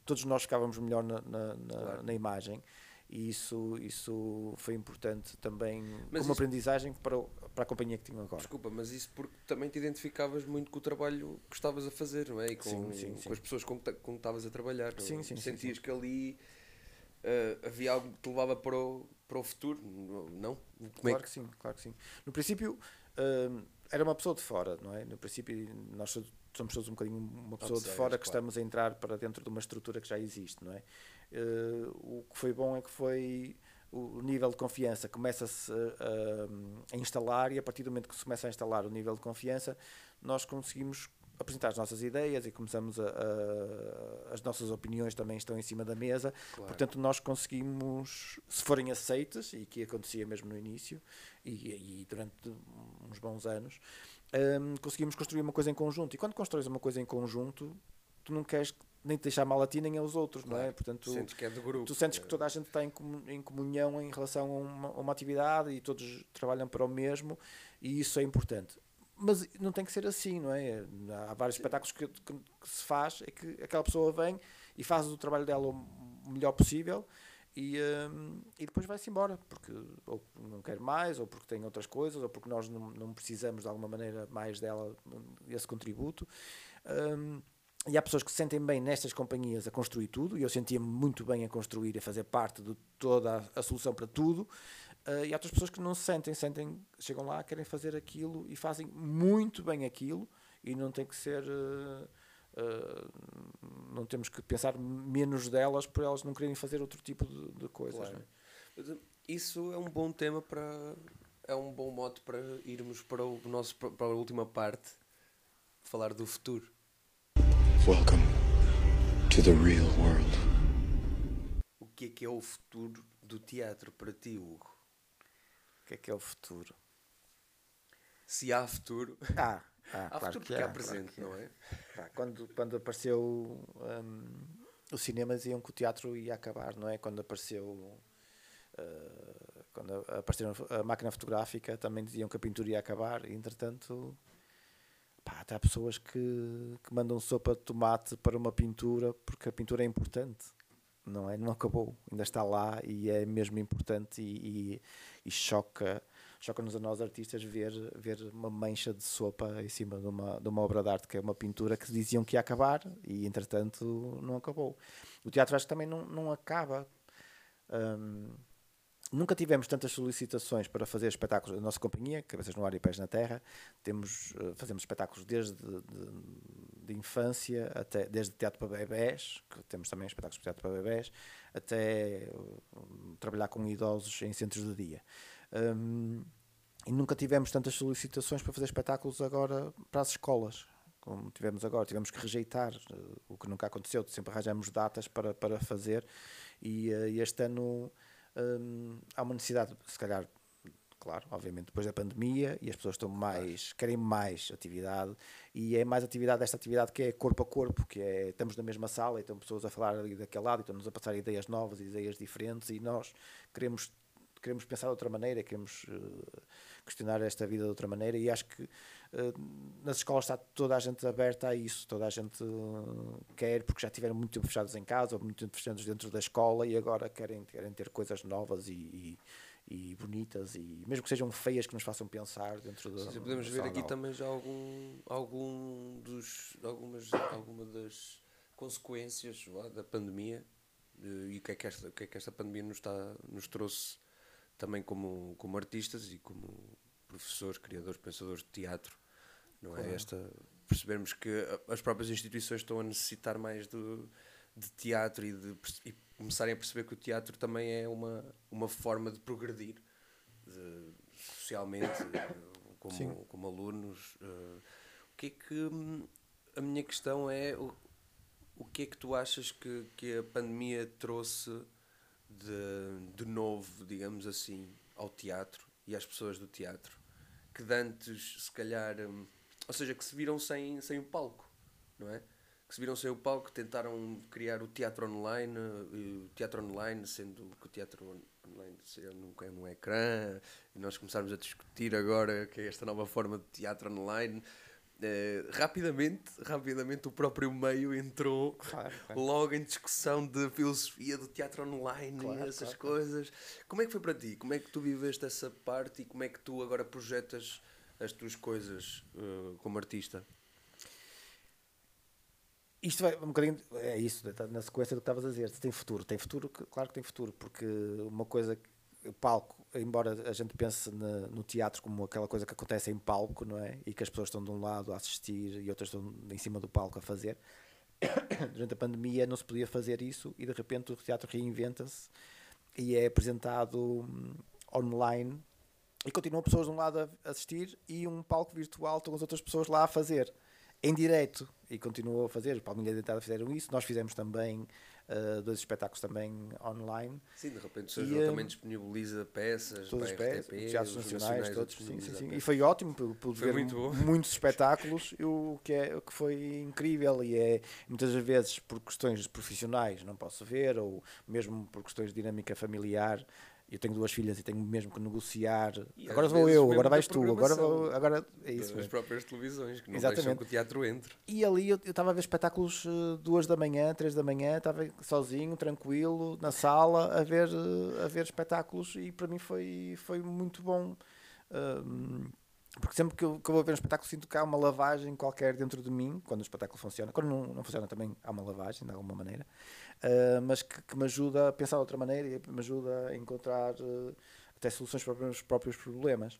todos nós ficávamos melhor na, na, na- Claro. na imagem. E isso, isso foi importante também Mas como isso- aprendizagem para, o- para a companhia que tenho agora. Desculpa, mas isso porque também te identificavas muito com o trabalho que estavas a fazer, não é? E com, Sim, sim, com sim. as pessoas com que ta- com que estavas a trabalhar. não é? Sim, sim, Sentias que ali ah, havia algo que te levava para o, para o futuro, não? Como é Claro que sim, claro que sim. No princípio, hum, era uma pessoa de fora, não é? No princípio, nós so- somos todos um bocadinho uma pessoa de fora que claro. estamos a entrar para dentro de uma estrutura que já existe, não é? Eh, o que foi bom é que foi o nível de confiança começa-se a, a- a instalar e a partir do momento que se começa a instalar o nível de confiança, nós conseguimos apresentar as nossas ideias e começamos a, a- as nossas opiniões também estão em cima da mesa Claro. portanto nós conseguimos se forem aceitas e que acontecia mesmo no início e, e durante uns bons anos hum, conseguimos construir uma coisa em conjunto e quando constróis uma coisa em conjunto tu não queres nem te deixar mal a ti nem aos outros não é Claro. portanto Sentes que é do grupo. tu sentes que toda a gente está em, comu- em comunhão em relação a uma, a uma atividade e todos trabalham para o mesmo e isso é importante. Mas não tem que ser assim, não é? Há vários espetáculos que, que- que se faz, é que aquela pessoa vem e faz o trabalho dela o melhor possível e, hum, e depois vai-se embora, porque ou não quer mais, ou porque tem outras coisas, ou porque nós não, não precisamos de alguma maneira mais dela, esse contributo. Hum, e há pessoas que se sentem bem nestas companhias a construir tudo, e eu sentia-me muito bem a construir e a fazer parte de toda a, a solução para tudo. eh, e há outras pessoas que não se sentem, sentem, chegam lá, querem fazer aquilo e fazem muito bem aquilo, e não tem que ser. eh, eh, não temos que pensar menos delas por elas não quererem fazer outro tipo de, de coisas. Claro. é? Uh, Isso é um bom tema para. É um bom mote para irmos para, o nosso, para a última parte, falar do futuro. Welcome to the real world. O que é que é o futuro do teatro para ti, Hugo? O que é que é o futuro? Se há futuro, Ah, ah há claro futuro que porque há há, presente, claro não é? Quando, quando apareceu hum, os cinemas diziam que o teatro ia acabar, não é? Quando apareceu Uh, quando apareceu a máquina fotográfica, também diziam que a pintura ia acabar, e entretanto, pá, até há pessoas que, que mandam sopa de tomate para uma pintura porque a pintura é importante. Não é? Não acabou, ainda está lá e é mesmo importante e, e, e choca choca-nos a nós artistas ver, ver uma mancha de sopa em cima de uma, de uma obra de arte que é uma pintura que diziam que ia acabar e entretanto não acabou. O teatro acho que também não, não acaba. Um, nunca tivemos tantas solicitações para fazer espetáculos. A nossa companhia, Cabeças no Ar e Pés na Terra, temos, uh, fazemos espetáculos desde de, de, infância, até, desde teatro para bebés, que temos também espetáculos de teatro para bebés, até uh, trabalhar com idosos em centros de dia. Um, e nunca tivemos tantas solicitações para fazer espetáculos agora para as escolas, como tivemos agora. Tivemos que rejeitar, uh, o que nunca aconteceu, sempre arranjamos datas para, para fazer. E este ano um, há uma necessidade, se calhar, claro, obviamente depois da pandemia e as pessoas estão mais, querem mais atividade e é mais atividade desta atividade que é corpo a corpo, que é, estamos na mesma sala e estão pessoas a falar ali daquele lado e estão-nos a passar ideias novas, ideias diferentes e nós queremos queremos pensar de outra maneira, queremos uh, questionar esta vida de outra maneira e acho que nas escolas está toda a gente aberta a isso, toda a gente uh, quer, porque já tiveram muito tempo fechados em casa, ou muito tempo fechados dentro da escola e agora querem, querem ter coisas novas e, e, e bonitas e mesmo que sejam feias que nos façam pensar dentro da Sim, podemos ver aqui nova. também já algum, algum dos, algumas, alguma das consequências da pandemia e o que é que esta, o que é que esta pandemia nos, está, nos trouxe também como, como artistas e como professores, criadores, pensadores de teatro, não é? Esta, percebermos que as próprias instituições estão a necessitar mais do, de teatro e de e começarem a perceber que o teatro também é uma, uma forma de progredir de, socialmente, [COUGHS] como, como alunos. Uh, o que é que. A minha questão é o, o que é que tu achas que, que a pandemia trouxe de, de novo, digamos assim, ao teatro e às pessoas do teatro, que de antes, se calhar, hum, ou seja, que se viram sem, sem o palco, não é? Que se viram sem o palco, tentaram criar o teatro online, o teatro online, sendo que o teatro online nunca é num ecrã, e nós começarmos a discutir agora que é esta nova forma de teatro online Uh, rapidamente, rapidamente o próprio meio entrou claro, [LAUGHS] claro. logo em discussão de filosofia do teatro online claro, e essas coisas. Como é que foi para ti? Como é que tu viveste essa parte e como é que tu agora projetas as tuas coisas uh, como artista? Isto vai um bocadinho. É isso, na sequência do que estavas a dizer. Tem futuro, tem futuro, claro que tem futuro, porque uma coisa palco, embora a gente pense no, no, teatro como aquela coisa que acontece em palco, não é? E que as pessoas estão de um lado a assistir e outras estão em cima do palco a fazer. [COUGHS] Durante a pandemia não se podia fazer isso e de repente o teatro reinventa-se e é apresentado hum, online e continuam pessoas de um lado a assistir e um palco virtual com as outras pessoas lá a fazer em direto e continuou a fazer. Os Palminha Dentada fizeram isso, nós fizemos também uh, dois espetáculos também online. Sim, de repente o Sr. também disponibiliza peças todas para peças, RTP, teatros nacionais, nacionais todos. Sim, sim, sim. E foi ótimo, pude ver muito muitos espetáculos, o que, é, o que foi incrível e é muitas vezes por questões profissionais não posso ver, ou mesmo por questões de dinâmica familiar, eu tenho duas filhas e tenho mesmo que negociar. E agora vou eu, agora vais tu, agora vou, agora é isso. As próprias televisões que não Exatamente. deixam que o teatro entre. E ali eu estava a ver espetáculos uh, duas da manhã, três da manhã, estava sozinho, tranquilo, na sala, a ver, uh, a ver espetáculos e para mim foi, foi muito bom. Uh, porque sempre que eu, que eu, vou ver um espetáculo sinto que há uma lavagem qualquer dentro de mim, quando o espetáculo funciona. Quando não, não funciona também há uma lavagem, de alguma maneira. Uh, mas que, que, me ajuda a pensar de outra maneira e me ajuda a encontrar uh, até soluções para os meus próprios problemas.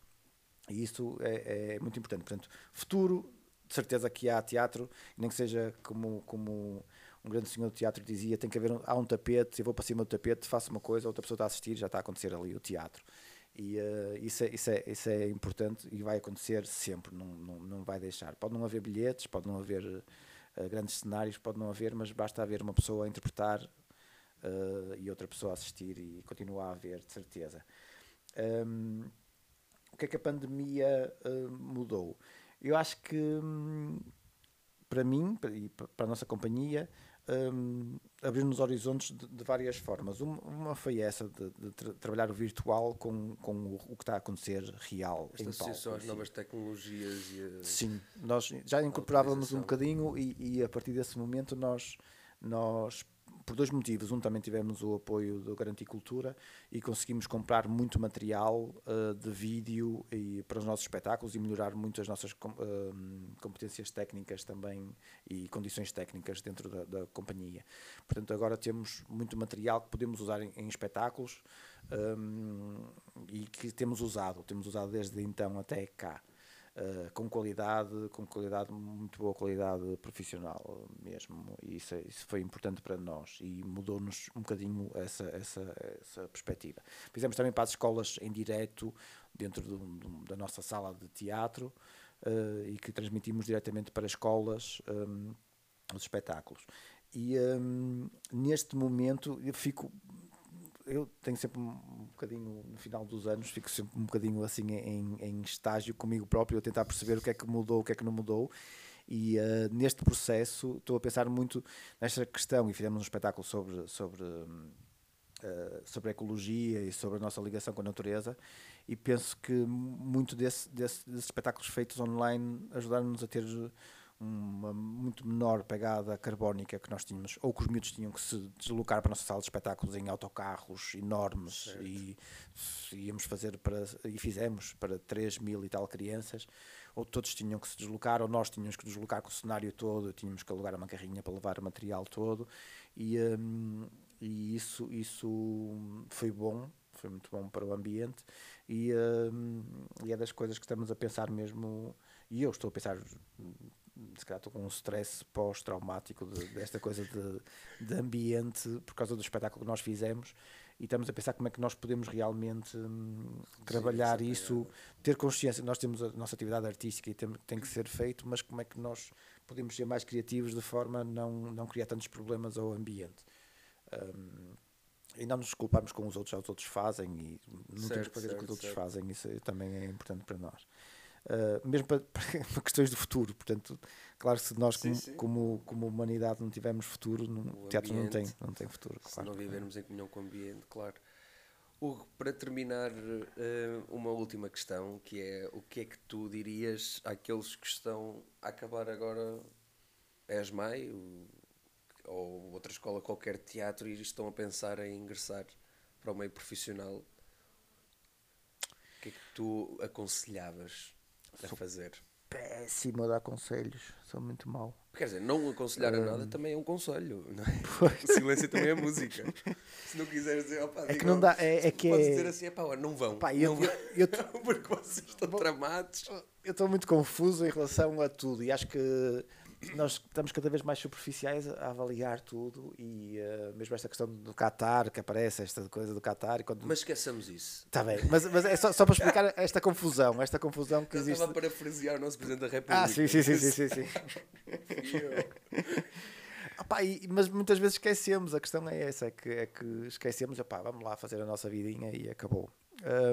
E isso é, é, muito importante. Portanto, futuro, de certeza que há teatro, nem que seja como, como um grande senhor do teatro dizia, tem que haver um, há um tapete, eu vou para cima do tapete, faço uma coisa, outra pessoa está a assistir, já está a acontecer ali o teatro. E uh, isso, é, isso, é, isso é importante e vai acontecer sempre, não, não, não vai deixar. Pode não haver bilhetes, pode não haver grandes cenários, pode não haver, mas basta haver uma pessoa a interpretar uh, e outra pessoa a assistir e continuar a haver, de certeza. Um, o que é que a pandemia mudou? Eu acho que, um, para mim e para a nossa companhia, hum, abriu-nos horizontes de, de várias formas. Uma, uma foi essa de, de tra- trabalhar o virtual com, com o, o que está a acontecer real associação às assim. novas tecnologias e a- Sim, nós já incorporávamos um bocadinho e, e a partir desse momento nós, nós, por dois motivos, um também tivemos o apoio do Garanticultura e conseguimos comprar muito material eh, de vídeo e, para os nossos espetáculos e melhorar muito as nossas com- eh, competências técnicas também e condições técnicas dentro da, da companhia. Portanto, agora temos muito material que podemos usar em, em espetáculos hum, e que temos usado, temos usado desde então até cá. Uh, com qualidade, com qualidade, muito boa qualidade profissional mesmo, e isso, é- isso foi importante para nós e mudou-nos um bocadinho essa, essa, essa perspectiva. Fizemos também para as escolas em direto, dentro do- do- da nossa sala de teatro, uh, e que transmitimos diretamente para escolas um, os espetáculos. E um, neste momento eu fico eu tenho sempre um bocadinho, no final dos anos, fico sempre um bocadinho assim em, em estágio comigo próprio, a tentar perceber o que é que mudou, o que é que não mudou. E eh, neste processo estou a pensar muito nesta questão, e fizemos um espetáculo sobre, sobre, eh, sobre a ecologia e sobre a nossa ligação com a natureza, e penso que muito desse, desse- desses espetáculos feitos online ajudaram-nos a ter uma muito menor pegada carbónica que nós tínhamos, ou que os miúdos tinham que se deslocar para a nossa sala de espetáculos em autocarros enormes e íamos fazer para, e fizemos para 3 mil e tal crianças, ou todos tinham que se deslocar, ou nós tínhamos que deslocar com o cenário todo, tínhamos que alugar uma carrinha para levar o material todo, e, hum, e isso, isso foi bom, foi muito bom para o ambiente, e, hum, e é das coisas que estamos a pensar mesmo, e eu estou a pensar se calhar estou com um stress pós-traumático de- desta coisa de, de ambiente por causa do espetáculo que nós fizemos e estamos a pensar como é que nós podemos realmente hum, trabalhar isso, ter consciência, nós temos a nossa atividade artística e tem, tem que ser feito, mas como é que nós podemos ser mais criativos de forma a não, não criar tantos problemas ao ambiente. Hum, e não nos culparmos com os outros, já os outros fazem e não temos Certo, que fazer o que os outros certo. fazem, isso também é importante para nós. Uh, mesmo para, [LAUGHS] para questões do futuro, portanto, claro que se nós Sim, como, sim. como, como humanidade não tivermos futuro, não- O o teatro não tem, ambiente, não tem futuro. se claro. não vivermos em comunhão com o ambiente, claro. Hugo, para terminar, eh, uma última questão, que é o que é que tu dirias àqueles que estão a acabar agora ESMAI o- ou outra escola qualquer de teatro e estão a pensar em ingressar para o meio profissional? O que é que tu aconselhavas a fazer? Péssimo a dar conselhos, sou muito mau. Quer dizer, não aconselhar a Hum. nada também é um conselho, não é? [LAUGHS] Silêncio também é música. Se não quiseres dizer, opá, É que não dá, é, é que Podes é- dizer assim, pá, não vão. Pá, eu- não vão. eu- eu tô- [LAUGHS] Porque vocês estão tramados. eu estou muito confuso em relação a tudo e acho que nós estamos cada vez mais superficiais a avaliar tudo e eh, mesmo esta questão do Qatar que aparece, esta coisa do Qatar quando Mas esqueçamos isso. Está bem, mas, mas é só, só para explicar esta confusão, esta confusão que Eu existe. estava a parafrasear o nosso Presidente da República. Ah, sim, sim, sim, sim, sim, sim. [LAUGHS] Opá, e- mas muitas vezes esquecemos, a questão é essa, é que, é que esquecemos, opá, vamos lá fazer a nossa vidinha e acabou.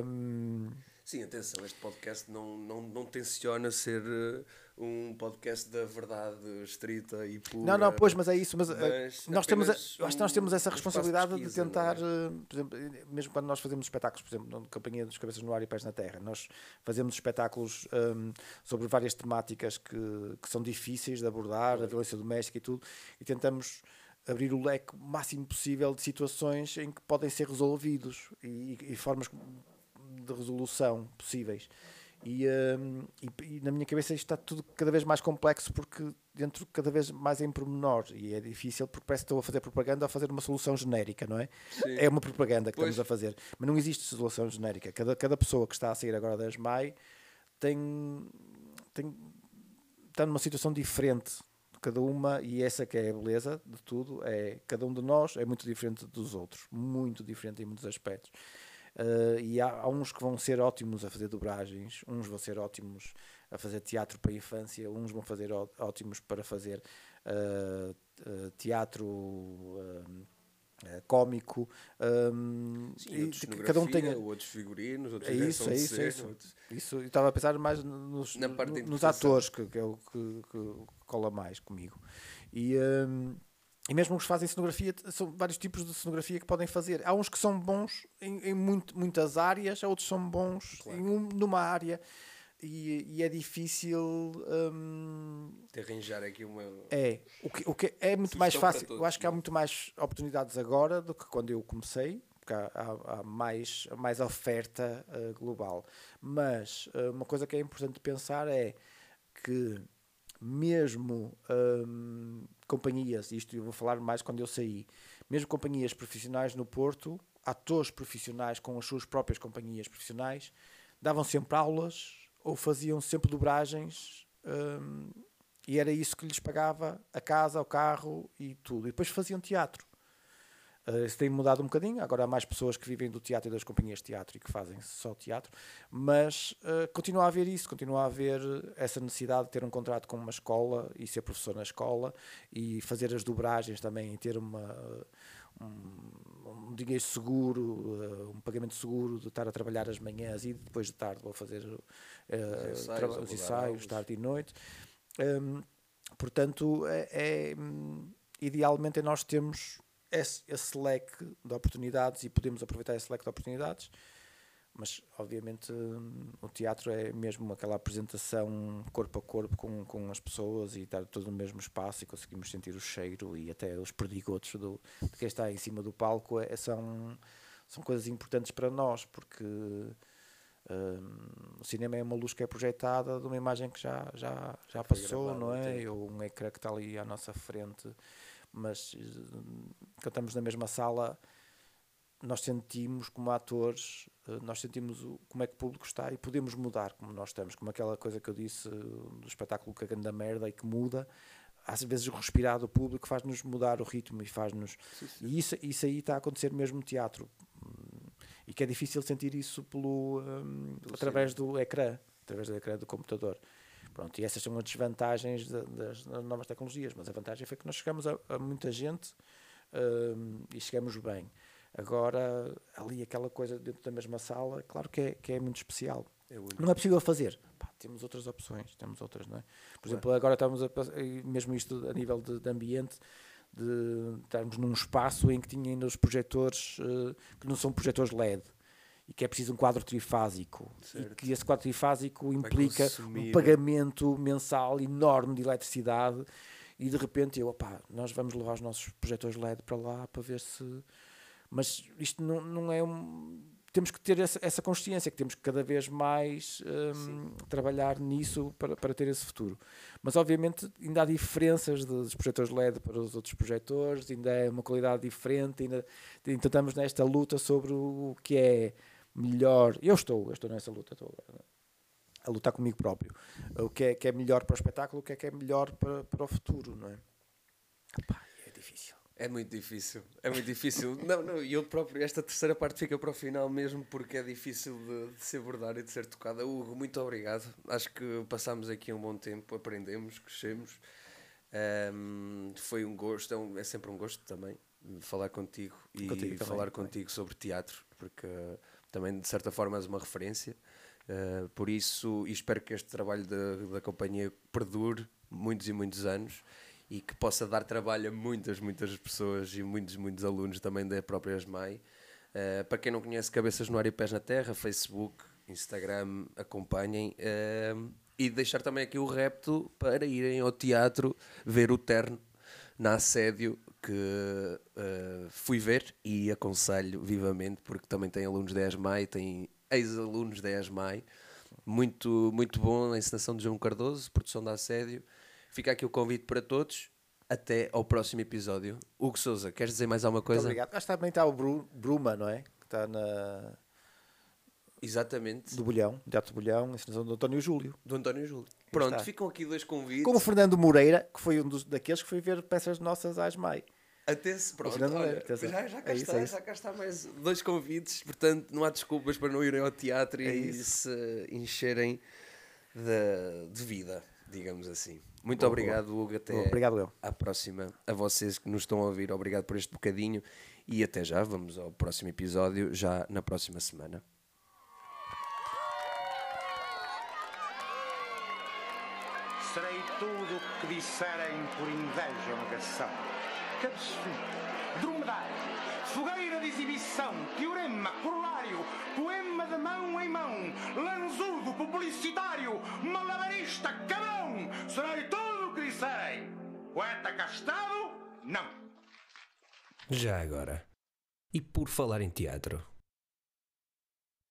Hum, Sim, atenção, este podcast não, não, não tenciona ser eh, um podcast da verdade estrita e pura. não, não, pois, mas é isso, mas, eh, Mas nós temos, eu acho que nós temos essa um- um espaço de responsabilidade de pesquisa, tentar, é? por exemplo, mesmo quando nós fazemos espetáculos, por exemplo, na Companhia dos Cabeças no Ar e Pés na Terra, nós fazemos espetáculos hum, sobre várias temáticas que, que são difíceis de abordar, a violência doméstica e tudo, e tentamos abrir o leque o máximo possível de situações em que podem ser resolvidos e, e formas de resolução possíveis. E, hum, e- e na minha cabeça isto está tudo cada vez mais complexo porque dentro cada vez mais em pormenor e é difícil porque parece que estou a fazer propaganda a fazer uma solução genérica, não é? Sim. É uma propaganda que Pois. estamos a fazer, mas não existe solução genérica. Cada, cada pessoa que está a sair agora das MAI tem, tem está numa situação diferente cada uma e essa que é a beleza de tudo é cada um de nós é muito diferente dos outros muito diferente em muitos aspectos Uh, e há, há uns que vão ser ótimos a fazer dobragens uns vão ser ótimos a fazer teatro para a infância uns vão fazer ó- ótimos para fazer uh, teatro um, cómico um, Sim, e cada um tem outros figurinos, outros é isso, é isso, é cena, isso. outros- Isso, eu estava a pensar mais nos, nos atores, que, que é o que, que cola mais comigo. E, hum, e mesmo os que fazem cenografia, são vários tipos de cenografia que podem fazer. Há uns que são bons em, em muito- muitas áreas, há outros que são bons em um- numa área. E, e é difícil. hum, De arranjar aqui uma. é, o que, o que é muito mais fácil. todos, eu acho que há é? muito mais oportunidades agora do que quando eu comecei, porque há, há- há mais, mais oferta eh, global. Mas eh, uma coisa que é importante pensar é que mesmo hum, companhias, isto eu vou falar mais quando eu saí, mesmo companhias profissionais no Porto, atores profissionais com as suas próprias companhias profissionais, davam sempre aulas ou faziam sempre dobragens hum, e era isso que lhes pagava a casa, o carro e tudo. E depois faziam teatro. Uh, isso tem mudado um bocadinho, agora há mais pessoas que vivem do teatro e das companhias de teatro e que fazem só teatro, mas uh, continua a haver isso, continua a haver essa necessidade de ter um contrato com uma escola e ser professor na escola e fazer as dobragens também e ter uma, um, um dinheiro seguro, uh, um pagamento seguro de estar a trabalhar as manhãs e depois de tarde vou fazer uh, ensaios, os vou dar ensaios, tarde e noite. Um, portanto, é, é, hum, idealmente nós temos esse, esse leque de oportunidades e podemos aproveitar esse leque de oportunidades, mas obviamente o teatro é mesmo aquela apresentação corpo a corpo com, com as pessoas e estar todo no mesmo espaço e conseguimos sentir o cheiro e até os perdigotos do, de quem está em cima do palco é, são, são coisas importantes para nós porque hum, o cinema é uma luz que é projetada de uma imagem que já, já, já Foi passou, não é? Ou um ecrã que está ali à nossa frente, mas quando estamos na mesma sala, nós sentimos como atores, eh, nós sentimos o, como é que o público está e podemos mudar como nós estamos, como aquela coisa que eu disse eh, do espetáculo Cagando da Merda e que muda. Às vezes o respirar do público faz-nos mudar o ritmo e faz-nos. E isso, isso aí está a acontecer mesmo no teatro. E que é difícil sentir isso pelo, hum, através do ecrã, através do ecrã do computador. Pronto, e essas são as desvantagens da- das, das novas tecnologias, mas a vantagem foi que nós chegamos a, a muita gente hum, e chegamos bem. Agora, ali aquela coisa dentro da mesma sala, claro que é, que é muito especial. É. Não é possível fazer. Pá, temos outras opções, temos outras, não é? Por exemplo, agora estamos a mesmo isto a nível de, de ambiente, de estarmos num espaço em que tinha ainda os projetores eh, que não são projetores LED e que é preciso um quadro trifásico e Certo. que esse quadro trifásico implica consumir- um pagamento mensal enorme de eletricidade e de repente eu, opá, nós vamos levar os nossos projetores LED para lá para ver se mas isto não, não é um. Temos que ter essa, essa consciência, que temos que cada vez mais hum, trabalhar nisso para, para ter esse futuro. Mas, obviamente, ainda há diferenças dos projetores LED para os outros projetores, ainda é uma qualidade diferente, ainda, ainda estamos nesta luta sobre o que é melhor. Eu estou, eu estou nessa luta, estou a lutar comigo próprio. O que é, que é melhor para o espetáculo, o que é que é melhor para, para o futuro, não é? Epá, é difícil. É muito difícil, é muito difícil. não, não, e eu próprio, esta terceira parte fica para o final mesmo porque é difícil de, de se abordar e de ser tocada. Hugo, muito obrigado. Acho que passámos aqui um bom tempo, aprendemos, crescemos. Ahm, foi um gosto, é, um- é sempre um gosto também falar contigo e Contigo também, falar também. contigo sobre teatro, porque uh, também de certa forma és uma referência. Uh, por isso, espero que este trabalho da, da companhia perdure muitos e muitos anos e que possa dar trabalho a muitas, muitas pessoas e muitos, muitos alunos também da própria ESMAI. Uh, para quem não conhece Cabeças no Ar e Pés na Terra, Facebook, Instagram, acompanhem. uh, e deixar também aqui o repto para irem ao teatro ver o Terno na Assédio, que uh, fui ver e aconselho vivamente, porque também tem alunos da ESMAI, tem ex-alunos da ESMAI. Muito, muito bom a encenação de João Cardoso, produção da Assédio. Fica aqui o convite para todos. Até ao próximo episódio. Hugo Souza, queres dizer mais alguma Muito coisa? obrigado. Acho que também está o Bru- Bruma, não é? Que está na, Exatamente. do Bolhão, Teatro do Bolhão, encenação do António Júlio. Do António Júlio. Pronto, ficam aqui dois convites. Com o Fernando Moreira, que foi um dos, daqueles que foi ver peças nossas às MAI. Até se, pronto, olha, já, já cá É isso, está, é isso. já cá está mais dois convites, portanto não há desculpas para não irem ao teatro É e isso. se encherem de, de vida, digamos assim. Muito Boa, obrigado, Hugo, até Obrigado eu. à próxima. A vocês que nos estão a ouvir, obrigado por este bocadinho e até já, vamos ao próximo episódio, já na próxima semana. Serei tudo o que disserem por inveja ou negação. Cabeçudo, dromedário, fogueira de exibição, teorema, corolário, poema de mão em mão, lanzudo, publicitário, malabarista, cabrão, serei tudo o que disserem. Poeta castado, não. Já agora. E por falar em teatro?